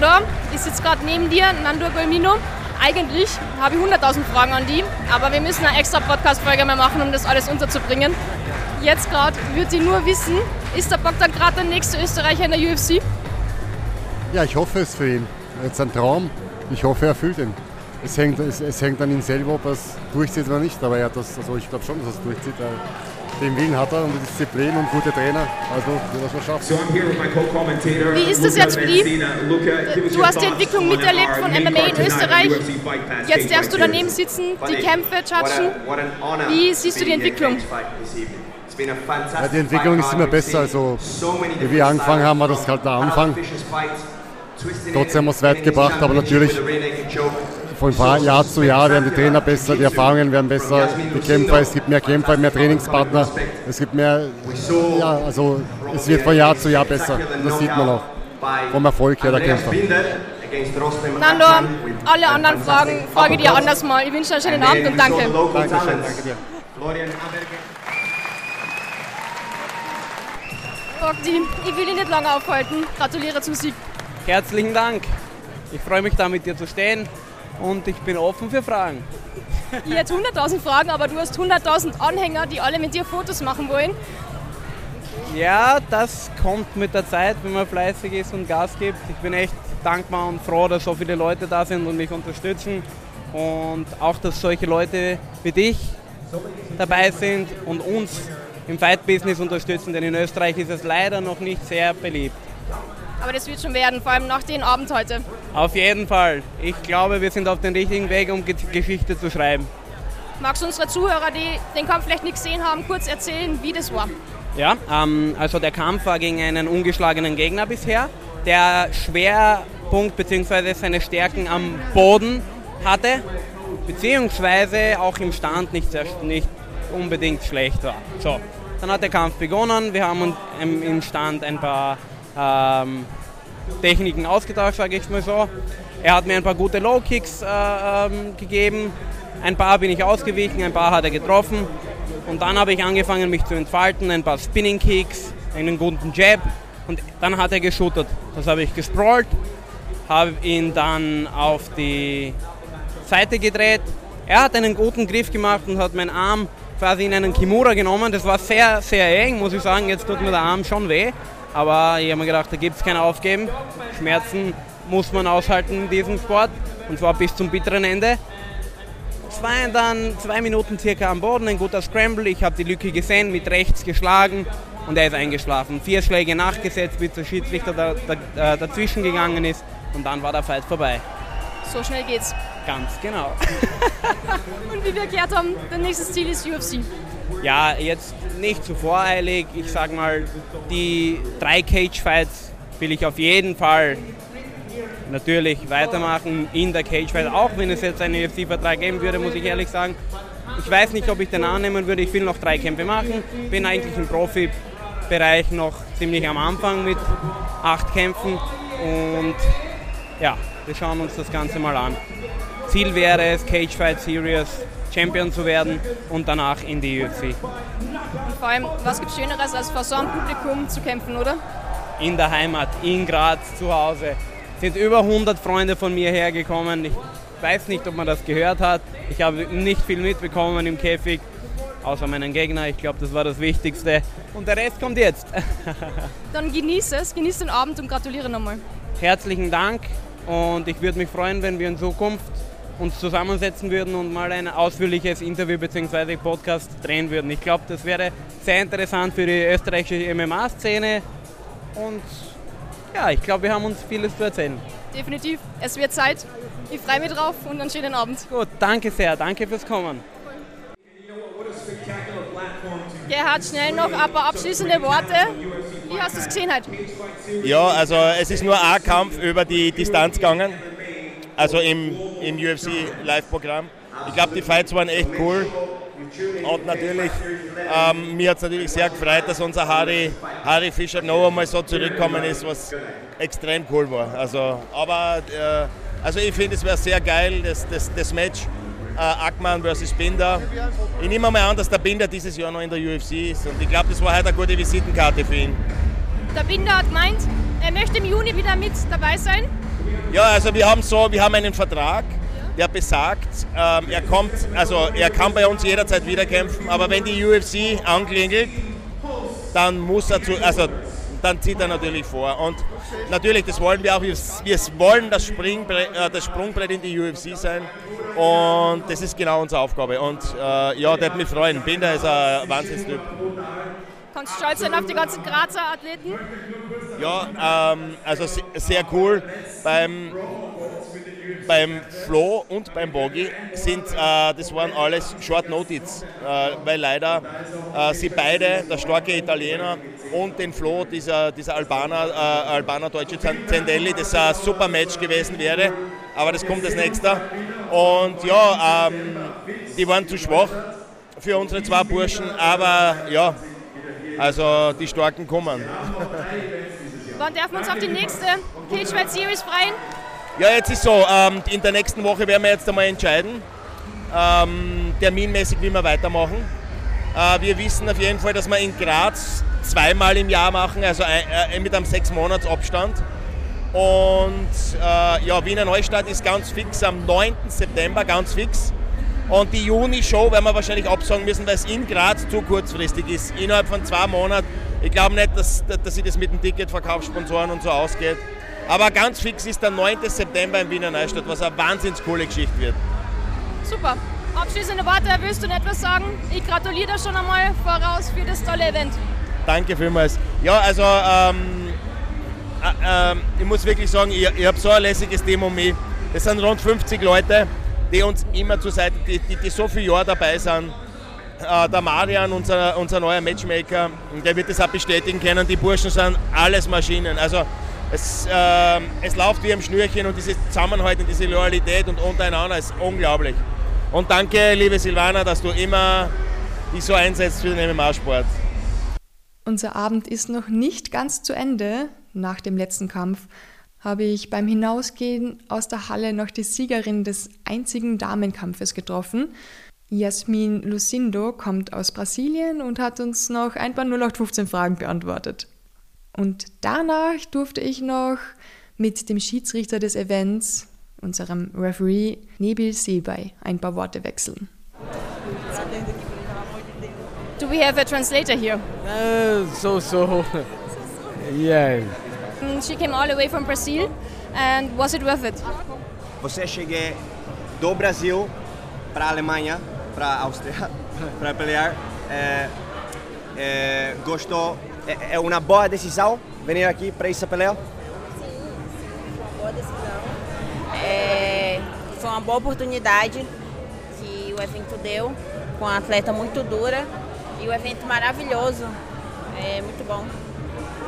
Nandor, ich sitze gerade neben dir, Nandor Golmino. Eigentlich habe ich 100.000 Fragen an die, aber wir müssen eine extra Podcast-Folge mehr machen, um das alles unterzubringen. Jetzt gerade würde ich nur wissen, ist der Bogdan gerade der nächste Österreicher in der UFC? Ja, ich hoffe es für ihn. Jetzt ein Traum. Ich hoffe, er erfüllt ihn. Es hängt, es, es hängt an ihm selber, ob er es durchzieht oder nicht. Aber er hat das, also ich glaube schon, dass er es durchzieht. Den Willen hat er und die Disziplin und gute Trainer. Also das schon schaffen. Wie ist das jetzt die? Du hast die Entwicklung miterlebt von MMA in Österreich. Jetzt darfst du daneben sitzen, die Kämpfe judgen. Wie siehst du die Entwicklung? Ja, die Entwicklung ist immer besser. Also, wie wir angefangen haben, war das halt der Anfang. Trotzdem haben wir es weit gebracht, aber natürlich von Jahr zu Jahr werden die Trainer besser, die Erfahrungen werden besser, die Kämpfer, es gibt mehr Kämpfer, mehr Trainingspartner, es gibt mehr, ja, also es wird von Jahr zu Jahr besser. Das sieht man auch vom Erfolg her der Kämpfer. Nando, alle anderen Fragen frage dir anders mal. Ich wünsche dir einen schönen Abend und danke. Dankeschön, danke dir. Bogdi, ich will dich nicht lange aufhalten. Gratuliere zum Sieg. Herzlichen Dank. Ich freue mich da mit dir zu stehen und ich bin offen für Fragen. Ich hätte 100.000 Fragen, aber du hast 100.000 Anhänger, die alle mit dir Fotos machen wollen. Ja, das kommt mit der Zeit, wenn man fleißig ist und Gas gibt. Ich bin echt dankbar und froh, dass so viele Leute da sind und mich unterstützen. Und auch, dass solche Leute wie dich dabei sind und uns im Fight-Business unterstützen, denn in Österreich ist es leider noch nicht sehr beliebt. Aber das wird schon werden, vor allem nach dem Abend heute. Auf jeden Fall. Ich glaube, wir sind auf dem richtigen Weg, um Geschichte zu schreiben. Magst du unsere Zuhörer, die den Kampf vielleicht nicht gesehen haben, kurz erzählen, wie das war? Ja, ähm, also der Kampf war gegen einen ungeschlagenen Gegner bisher, der Schwerpunkt bzw. seine Stärken am Boden hatte, beziehungsweise auch im Stand nicht, sehr, nicht unbedingt schlecht war. So, dann hat der Kampf begonnen, wir haben im Stand ein paar ähm, Techniken ausgetauscht, sage ich mal so. Er hat mir ein paar gute Low-Kicks äh, ähm, gegeben, ein paar bin ich ausgewichen, ein paar hat er getroffen und dann habe ich angefangen mich zu entfalten, ein paar Spinning-Kicks, einen guten Jab und dann hat er geschuttert. Das habe ich gesprawlt, habe ihn dann auf die Seite gedreht. Er hat einen guten Griff gemacht und hat meinen Arm quasi in einen Kimura genommen. Das war sehr, sehr eng, muss ich sagen. Jetzt tut mir der Arm schon weh. Aber ich habe mir gedacht, da gibt es kein Aufgeben. Schmerzen muss man aushalten in diesem Sport und zwar bis zum bitteren Ende. Waren dann zwei Minuten circa am Boden, ein guter Scramble. Ich habe die Lücke gesehen, mit rechts geschlagen und er ist eingeschlafen. Vier Schläge nachgesetzt, bis der Schiedsrichter da, da, äh, dazwischen gegangen ist und dann war der Fight vorbei. So schnell geht's. Ganz genau. und wie wir erklärt haben, der nächste Ziel ist UFC. Ja, jetzt nicht zu voreilig. Ich sag mal, die drei Cage-Fights will ich auf jeden Fall natürlich weitermachen in der Cage-Fight. Auch wenn es jetzt einen UFC-Vertrag geben würde, muss ich ehrlich sagen. Ich weiß nicht, ob ich den annehmen würde. Ich will noch drei Kämpfe machen. Bin eigentlich im Profibereich noch ziemlich am Anfang mit acht Kämpfen. Und ja, wir schauen uns das Ganze mal an. Ziel wäre es, Cage Fight Series Champion zu werden und danach in die UFC. Und vor allem, was gibt es Schöneres, als vor so einem Publikum zu kämpfen, oder? In der Heimat, in Graz, zu Hause. Sind über 100 Freunde von mir hergekommen. Ich weiß nicht, ob man das gehört hat. Ich habe nicht viel mitbekommen im Käfig, außer meinen Gegner. Ich glaube, das war das Wichtigste. Und der Rest kommt jetzt. Dann genieße es, genieße den Abend und gratuliere nochmal. Herzlichen Dank und ich würde mich freuen, wenn wir in Zukunft uns zusammensetzen würden und mal ein ausführliches Interview bzw. Podcast drehen würden. Ich glaube, das wäre sehr interessant für die österreichische MMA-Szene und ja, ich glaube, wir haben uns vieles zu erzählen. Definitiv, es wird Zeit. Ich freue mich drauf und einen schönen Abend. Gut, danke sehr, danke fürs Kommen. Gerhard, schnell noch ein paar abschließende Worte. Wie hast du es gesehen heute? Ja, also es ist nur ein Kampf über die Distanz gegangen also im, im UFC Live-Programm. Ich glaube, die Fights waren echt cool. Und natürlich, ähm, mir hat es natürlich sehr gefreut, dass unser Harry, Harry Fischer noch einmal so zurückgekommen ist, was extrem cool war. Also, aber äh, also ich finde, es wäre sehr geil, das, das, das Match äh, Ackmann versus Binder. Ich nehme mal an, dass der Binder dieses Jahr noch in der UFC ist. Und ich glaube, das war heute eine gute Visitenkarte für ihn. Der Binder hat gemeint, er möchte im Juni wieder mit dabei sein. Ja, also wir haben so, wir haben einen Vertrag, der besagt, ähm, er kommt, also er kann bei uns jederzeit wieder kämpfen, aber wenn die UFC anklingelt, dann muss er zu, also dann zieht er natürlich vor. Und natürlich, das wollen wir auch, wir, wir wollen das, Springbrett, äh, das Sprungbrett in die UFC sein. Und das ist genau unsere Aufgabe. Und äh, ja, der hat mich freuen. Binder ist ein Wahnsinnstyp. Kannst du stolz sein auf die ganzen Grazer Athleten? Ja, ähm, also sehr cool. Beim, beim Flo und beim Bogi sind, äh, das waren alles Short Notice, äh, weil leider äh, sie beide, der starke Italiener und den Flo, dieser, dieser Albaner, äh, Albaner-deutsche Zendelli, das ein super Match gewesen wäre, aber das kommt als nächster. Und ja, ähm, die waren zu schwach für unsere zwei Burschen, aber ja, also die Starken kommen. Wann dürfen wir uns auf die nächste Cage Series freuen? Ja, jetzt ist so, ähm, in der nächsten Woche werden wir jetzt einmal entscheiden, ähm, terminmäßig, wie wir weitermachen. Äh, wir wissen auf jeden Fall, dass wir in Graz zweimal im Jahr machen, also ein, äh, mit einem sechs Monats Abstand. Und äh, ja, Wiener Neustadt ist ganz fix am 9. September, ganz fix. Und die Juni-Show werden wir wahrscheinlich absagen müssen, weil es in Graz zu kurzfristig ist. Innerhalb von zwei Monaten. Ich glaube nicht, dass, dass sich das mit dem Ticketverkauf, Sponsoren und so ausgeht. Aber ganz fix ist der 9. September in Wiener Neustadt, was eine wahnsinnig coole Geschichte wird. Super. Abschließende Worte, willst du noch etwas sagen? Ich gratuliere dir schon einmal voraus für das tolle Event. Danke vielmals. Ja, also ähm, äh, äh, ich muss wirklich sagen, ich, ich habe so ein lässiges Team um mich. Es sind rund 50 Leute die uns immer zur Seite, die, die, die so viele Jahre dabei sind. Äh, der Marian, unser, unser neuer Matchmaker, der wird das auch bestätigen können. Die Burschen sind alles Maschinen. Also es, äh, es läuft wie am Schnürchen und dieses Zusammenhalt und diese Loyalität und untereinander ist unglaublich. Und danke, liebe Silvana, dass du immer dich so einsetzt für den MMA-Sport. Unser Abend ist noch nicht ganz zu Ende nach dem letzten Kampf habe ich beim Hinausgehen aus der Halle noch die Siegerin des einzigen Damenkampfes getroffen. Jasmin Lucindo kommt aus Brasilien und hat uns noch ein paar 0815 Fragen beantwortet. Und danach durfte ich noch mit dem Schiedsrichter des Events, unserem Referee Nebil Sebay, ein paar Worte wechseln. Do we have a translator here? Uh, so so. yeah. She came all the way from Brazil, and was it worth it? Você cheguei do Brasil para a Alemanha, para a Áustria, para pelear. É, é, É, gostou? É, é uma boa decisão vir aqui para essa peleia? boa decisão. É, foi uma boa oportunidade que o evento deu, com uma atleta muito dura e o evento maravilhoso. É muito bom.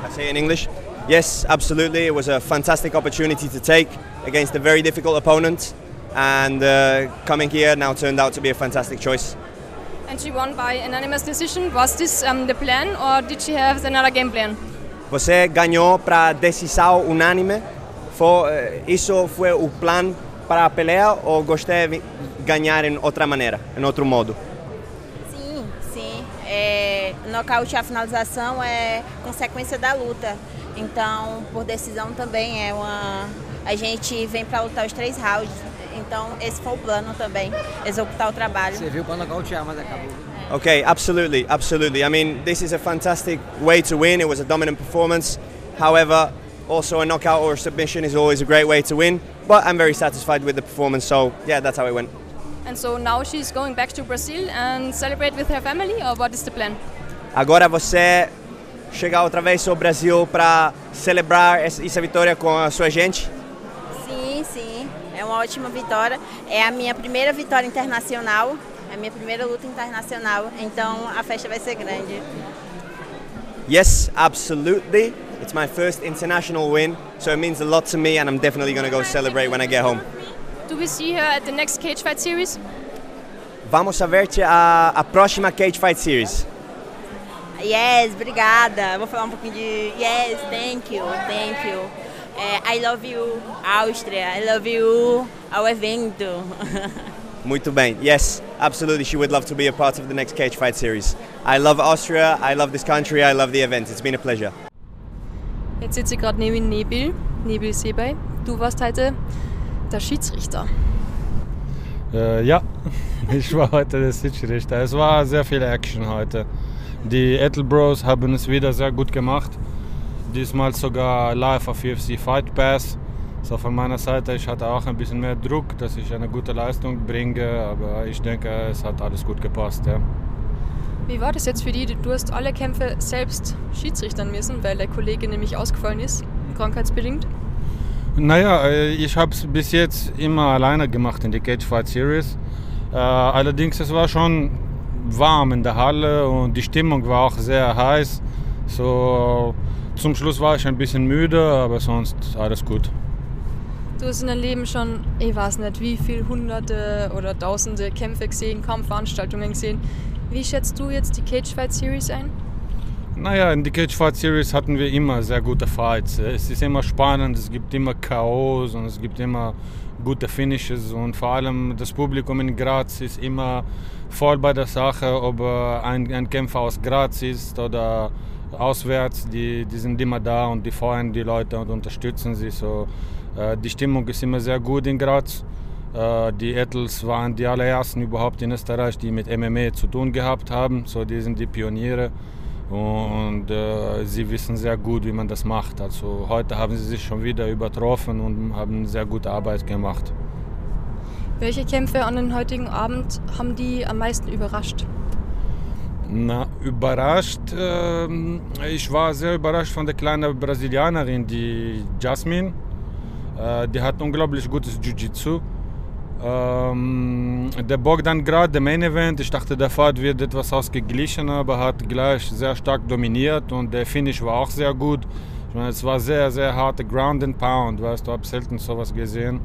I say in English. Yes, absolutely. It was a fantastic opportunity to take against a very difficult opponent, and uh, coming here now turned out to be a fantastic choice. And she won by unanimous decision. Was this um, the plan or did she have another game plan? Você ganhou para decisão unânime. Foi, eh, isso foi o plano para a peleia ou gostei de ganhar em outra maneira, em outro modo? Sim, sim. É, nocaute a finalização é consequência da luta. Então, por decisão também é uma. A gente vem para lutar os três rounds. Então, esse foi o plano também, executar o trabalho. Você viu para nocautear, mas acabou. Okay, absolutely, absolutely. I mean, this is a fantastic way to win. It was a dominant performance. However, also a knockout or a submission is always a great way to win. But I'm very satisfied with the performance, so yeah, that's how it went. And so now she's going back to Brazil and celebrate with her family, or what is the plan? Agora você chegar outra vez ao Brasil para celebrar essa vitória com a sua gente? Sim, sim. É uma ótima vitória. É a minha primeira vitória internacional. É a minha primeira luta internacional. Então a festa vai ser grande. Yes, absolutely. It's my first international win, so it means a lot to me, and I'm definitely going to go celebrate when I get home. Do we see her at the next cage fight series? Vamos a ver-te a, a próxima Cage Fight Series. Yes, obrigada. Vou falar um pouquinho de yes, thank you, thank you. É, I love you, Áustria. I love you ao evento. Muito bem. Yes, absolutely. She would love to be a part of the next Cage Fight Series. I love Austria. I love this country. I love the event. It's been a pleasure. Jetzt sitze ich gerade neben Nebil, Nebil Sebay. Du warst heute der Schiedsrichter. Äh, ja, ich war heute der Schiedsrichter. Es war sehr viel Action heute. Die Ethelbros haben es wieder sehr gut gemacht. Diesmal sogar live auf UFC Fight Pass. So von meiner Seite, ich hatte auch ein bisschen mehr Druck, dass ich eine gute Leistung bringe, aber ich denke, es hat alles gut gepasst. Ja. Wie war das jetzt für die? Du hast alle Kämpfe selbst schiedsrichtern müssen, weil der Kollege nämlich ausgefallen ist, krankheitsbedingt. Naja, äh, ich habe es bis jetzt immer alleine gemacht in der Cage Fight Series. Äh, allerdings, es war schon warm in der Halle und die Stimmung war auch sehr heiß. So zum Schluss war ich ein bisschen müde, aber sonst alles gut. Du hast in deinem Leben schon, ich weiß nicht, wie viele hunderte oder tausende Kämpfe gesehen, Kampfveranstaltungen gesehen. Wie schätzt du jetzt die Cage Fight Series ein? Naja, in der Cage Fight Series hatten wir immer sehr gute Fights. Es ist immer spannend, es gibt immer Chaos und es gibt immer gute Finishes und vor allem das Publikum in Graz ist immer voll bei der Sache, ob ein, ein Kämpfer aus Graz ist oder auswärts, die, die sind immer da und die feuern die Leute und unterstützen sie. So, äh, die Stimmung ist immer sehr gut in Graz. Äh, die Ettels waren die allerersten überhaupt in Österreich, die mit MMA zu tun gehabt haben. So, die sind die Pioniere und äh, sie wissen sehr gut, wie man das macht. Also heute haben sie sich schon wieder übertroffen und haben sehr gute Arbeit gemacht. Welche Kämpfe an den heutigen Abend haben die am meisten überrascht? Na, überrascht. Äh, ich war sehr überrascht von der kleinen Brasilianerin, die Jasmine. Äh, die hat unglaublich gutes Jiu-Jitsu. Ähm, der Bogdan Grad, der Main Event, ich dachte, der Fight wird etwas ausgeglichener, aber hat gleich sehr stark dominiert und der Finish war auch sehr gut. Ich meine, es war sehr, sehr harte Ground and Pound, weißt du, habe selten sowas gesehen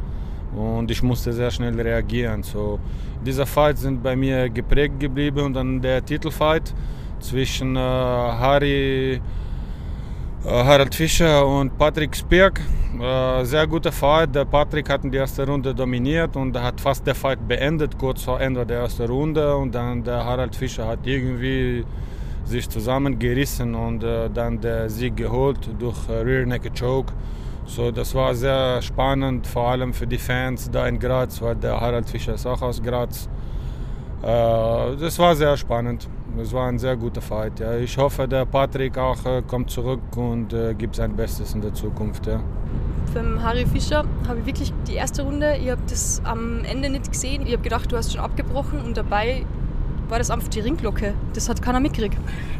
und ich musste sehr schnell reagieren. So, diese Fights sind bei mir geprägt geblieben und dann der Titelfight zwischen äh, Harry Harald Fischer und Patrick Spirk. Äh, sehr guter Fight. Der Patrick hat in der ersten Runde dominiert und hat fast den Fight beendet, kurz vor Ende der ersten Runde. Und dann der Harald Fischer hat irgendwie sich zusammengerissen und äh, dann den Sieg geholt durch äh, Rear Naked Choke. So, das war sehr spannend, vor allem für die Fans da in Graz, weil der Harald Fischer ist auch aus Graz. das war sehr spannend. Es war ein sehr guter Fight. Ja. Ich hoffe, der Patrick auch äh, kommt zurück und äh, gibt sein Bestes in der Zukunft. Ja. Beim Harry Fischer habe ich wirklich die erste Runde, ich habe das am Ende nicht gesehen. Ich habe gedacht, du hast schon abgebrochen und dabei war das einfach die Ringglocke? Das hat keiner mitgekriegt.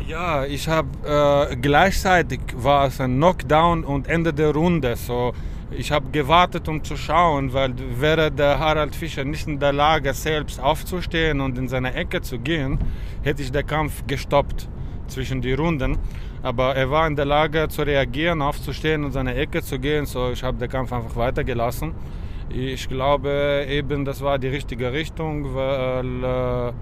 Ja, ich habe äh, gleichzeitig war es ein Knockdown und Ende der Runde. So, ich habe gewartet, um zu schauen, weil wäre der Harald Fischer nicht in der Lage, selbst aufzustehen und in seine Ecke zu gehen, hätte ich den Kampf gestoppt zwischen die Runden. Aber er war in der Lage zu reagieren, aufzustehen und in seine Ecke zu gehen. So, ich habe den Kampf einfach weitergelassen. Ich glaube eben, das war die richtige Richtung, weil äh,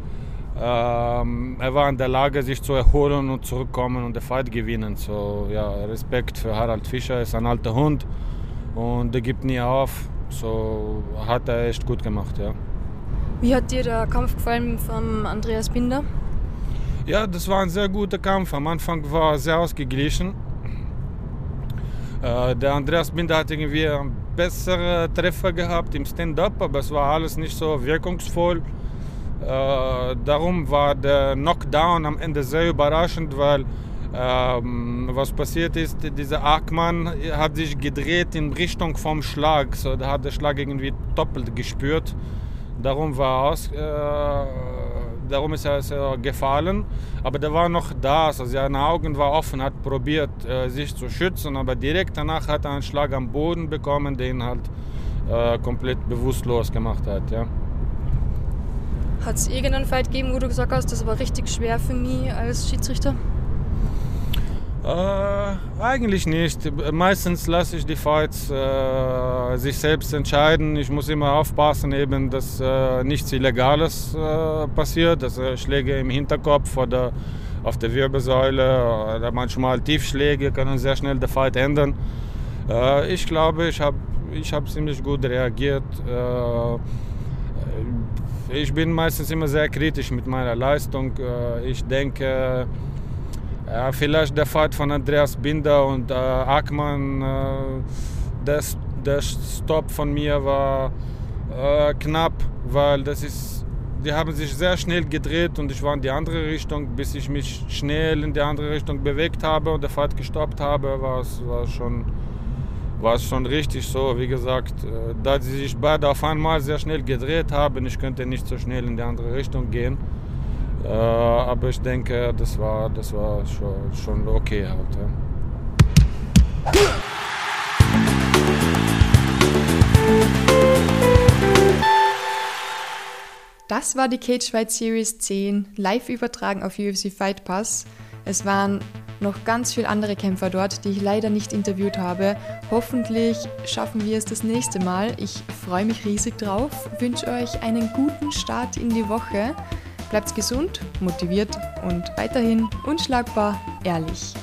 ähm, er war in der Lage, sich zu erholen und zurückkommen und den Fight gewinnen. So, ja, Respekt für Harald Fischer, ist ein alter Hund und der gibt nie auf. So hat er echt gut gemacht, ja. Wie hat dir der Kampf gefallen von Andreas Binder? Ja, das war ein sehr guter Kampf. Am Anfang war er sehr ausgeglichen. Äh, der Andreas Binder hat irgendwie einen besseren Treffer gehabt im Stand-up, aber es war alles nicht so wirkungsvoll. Äh, darum war der Knockdown am Ende sehr überraschend, weil ähm, was passiert ist, dieser Ackmann hat sich gedreht in Richtung vom Schlag. So, da hat der Schlag irgendwie doppelt gespürt. Darum war aus, äh, darum ist er also gefallen. Aber der war noch da, also seine Augen waren offen, hat probiert, äh, sich zu schützen, aber direkt danach hat er einen Schlag am Boden bekommen, den halt äh, komplett bewusstlos gemacht hat. Ja. Hat es irgendeinen Fight gegeben, wo du gesagt hast, das war richtig schwer für mich als Schiedsrichter? Äh, eigentlich nicht. Meistens lasse ich die Fights äh, sich selbst entscheiden. Ich muss immer aufpassen, eben, dass äh, nichts Illegales äh, passiert, dass äh, Schläge im Hinterkopf oder auf der Wirbelsäule oder manchmal Tiefschläge können sehr schnell den Fight ändern. Äh, ich glaube, ich habe ich hab ziemlich gut reagiert. Ich bin meistens immer sehr kritisch mit meiner Leistung. ich denke, ja, vielleicht der Fight von Andreas Binder und äh, Ackmann, äh, der, Stopp von mir war äh, knapp, weil das ist, die haben sich sehr schnell gedreht und ich war in die andere Richtung, bis ich mich schnell in die andere Richtung bewegt habe und der Fight gestoppt habe, war es war schon, war es schon richtig so. Wie gesagt, äh, da sie sich beide auf einmal sehr schnell gedreht haben, ich könnte nicht so schnell in die andere Richtung gehen. Äh, aber ich denke, das war, das war schon, okay halt. Das war die Cage Fight Series 10, live übertragen auf UFC Fight Pass. Es waren noch ganz viele andere Kämpfer dort, die ich leider nicht interviewt habe. Hoffentlich schaffen wir es das nächste Mal. Ich freue mich riesig drauf, wünsche euch einen guten Start in die Woche. Bleibt gesund, motiviert und weiterhin unschlagbar ehrlich.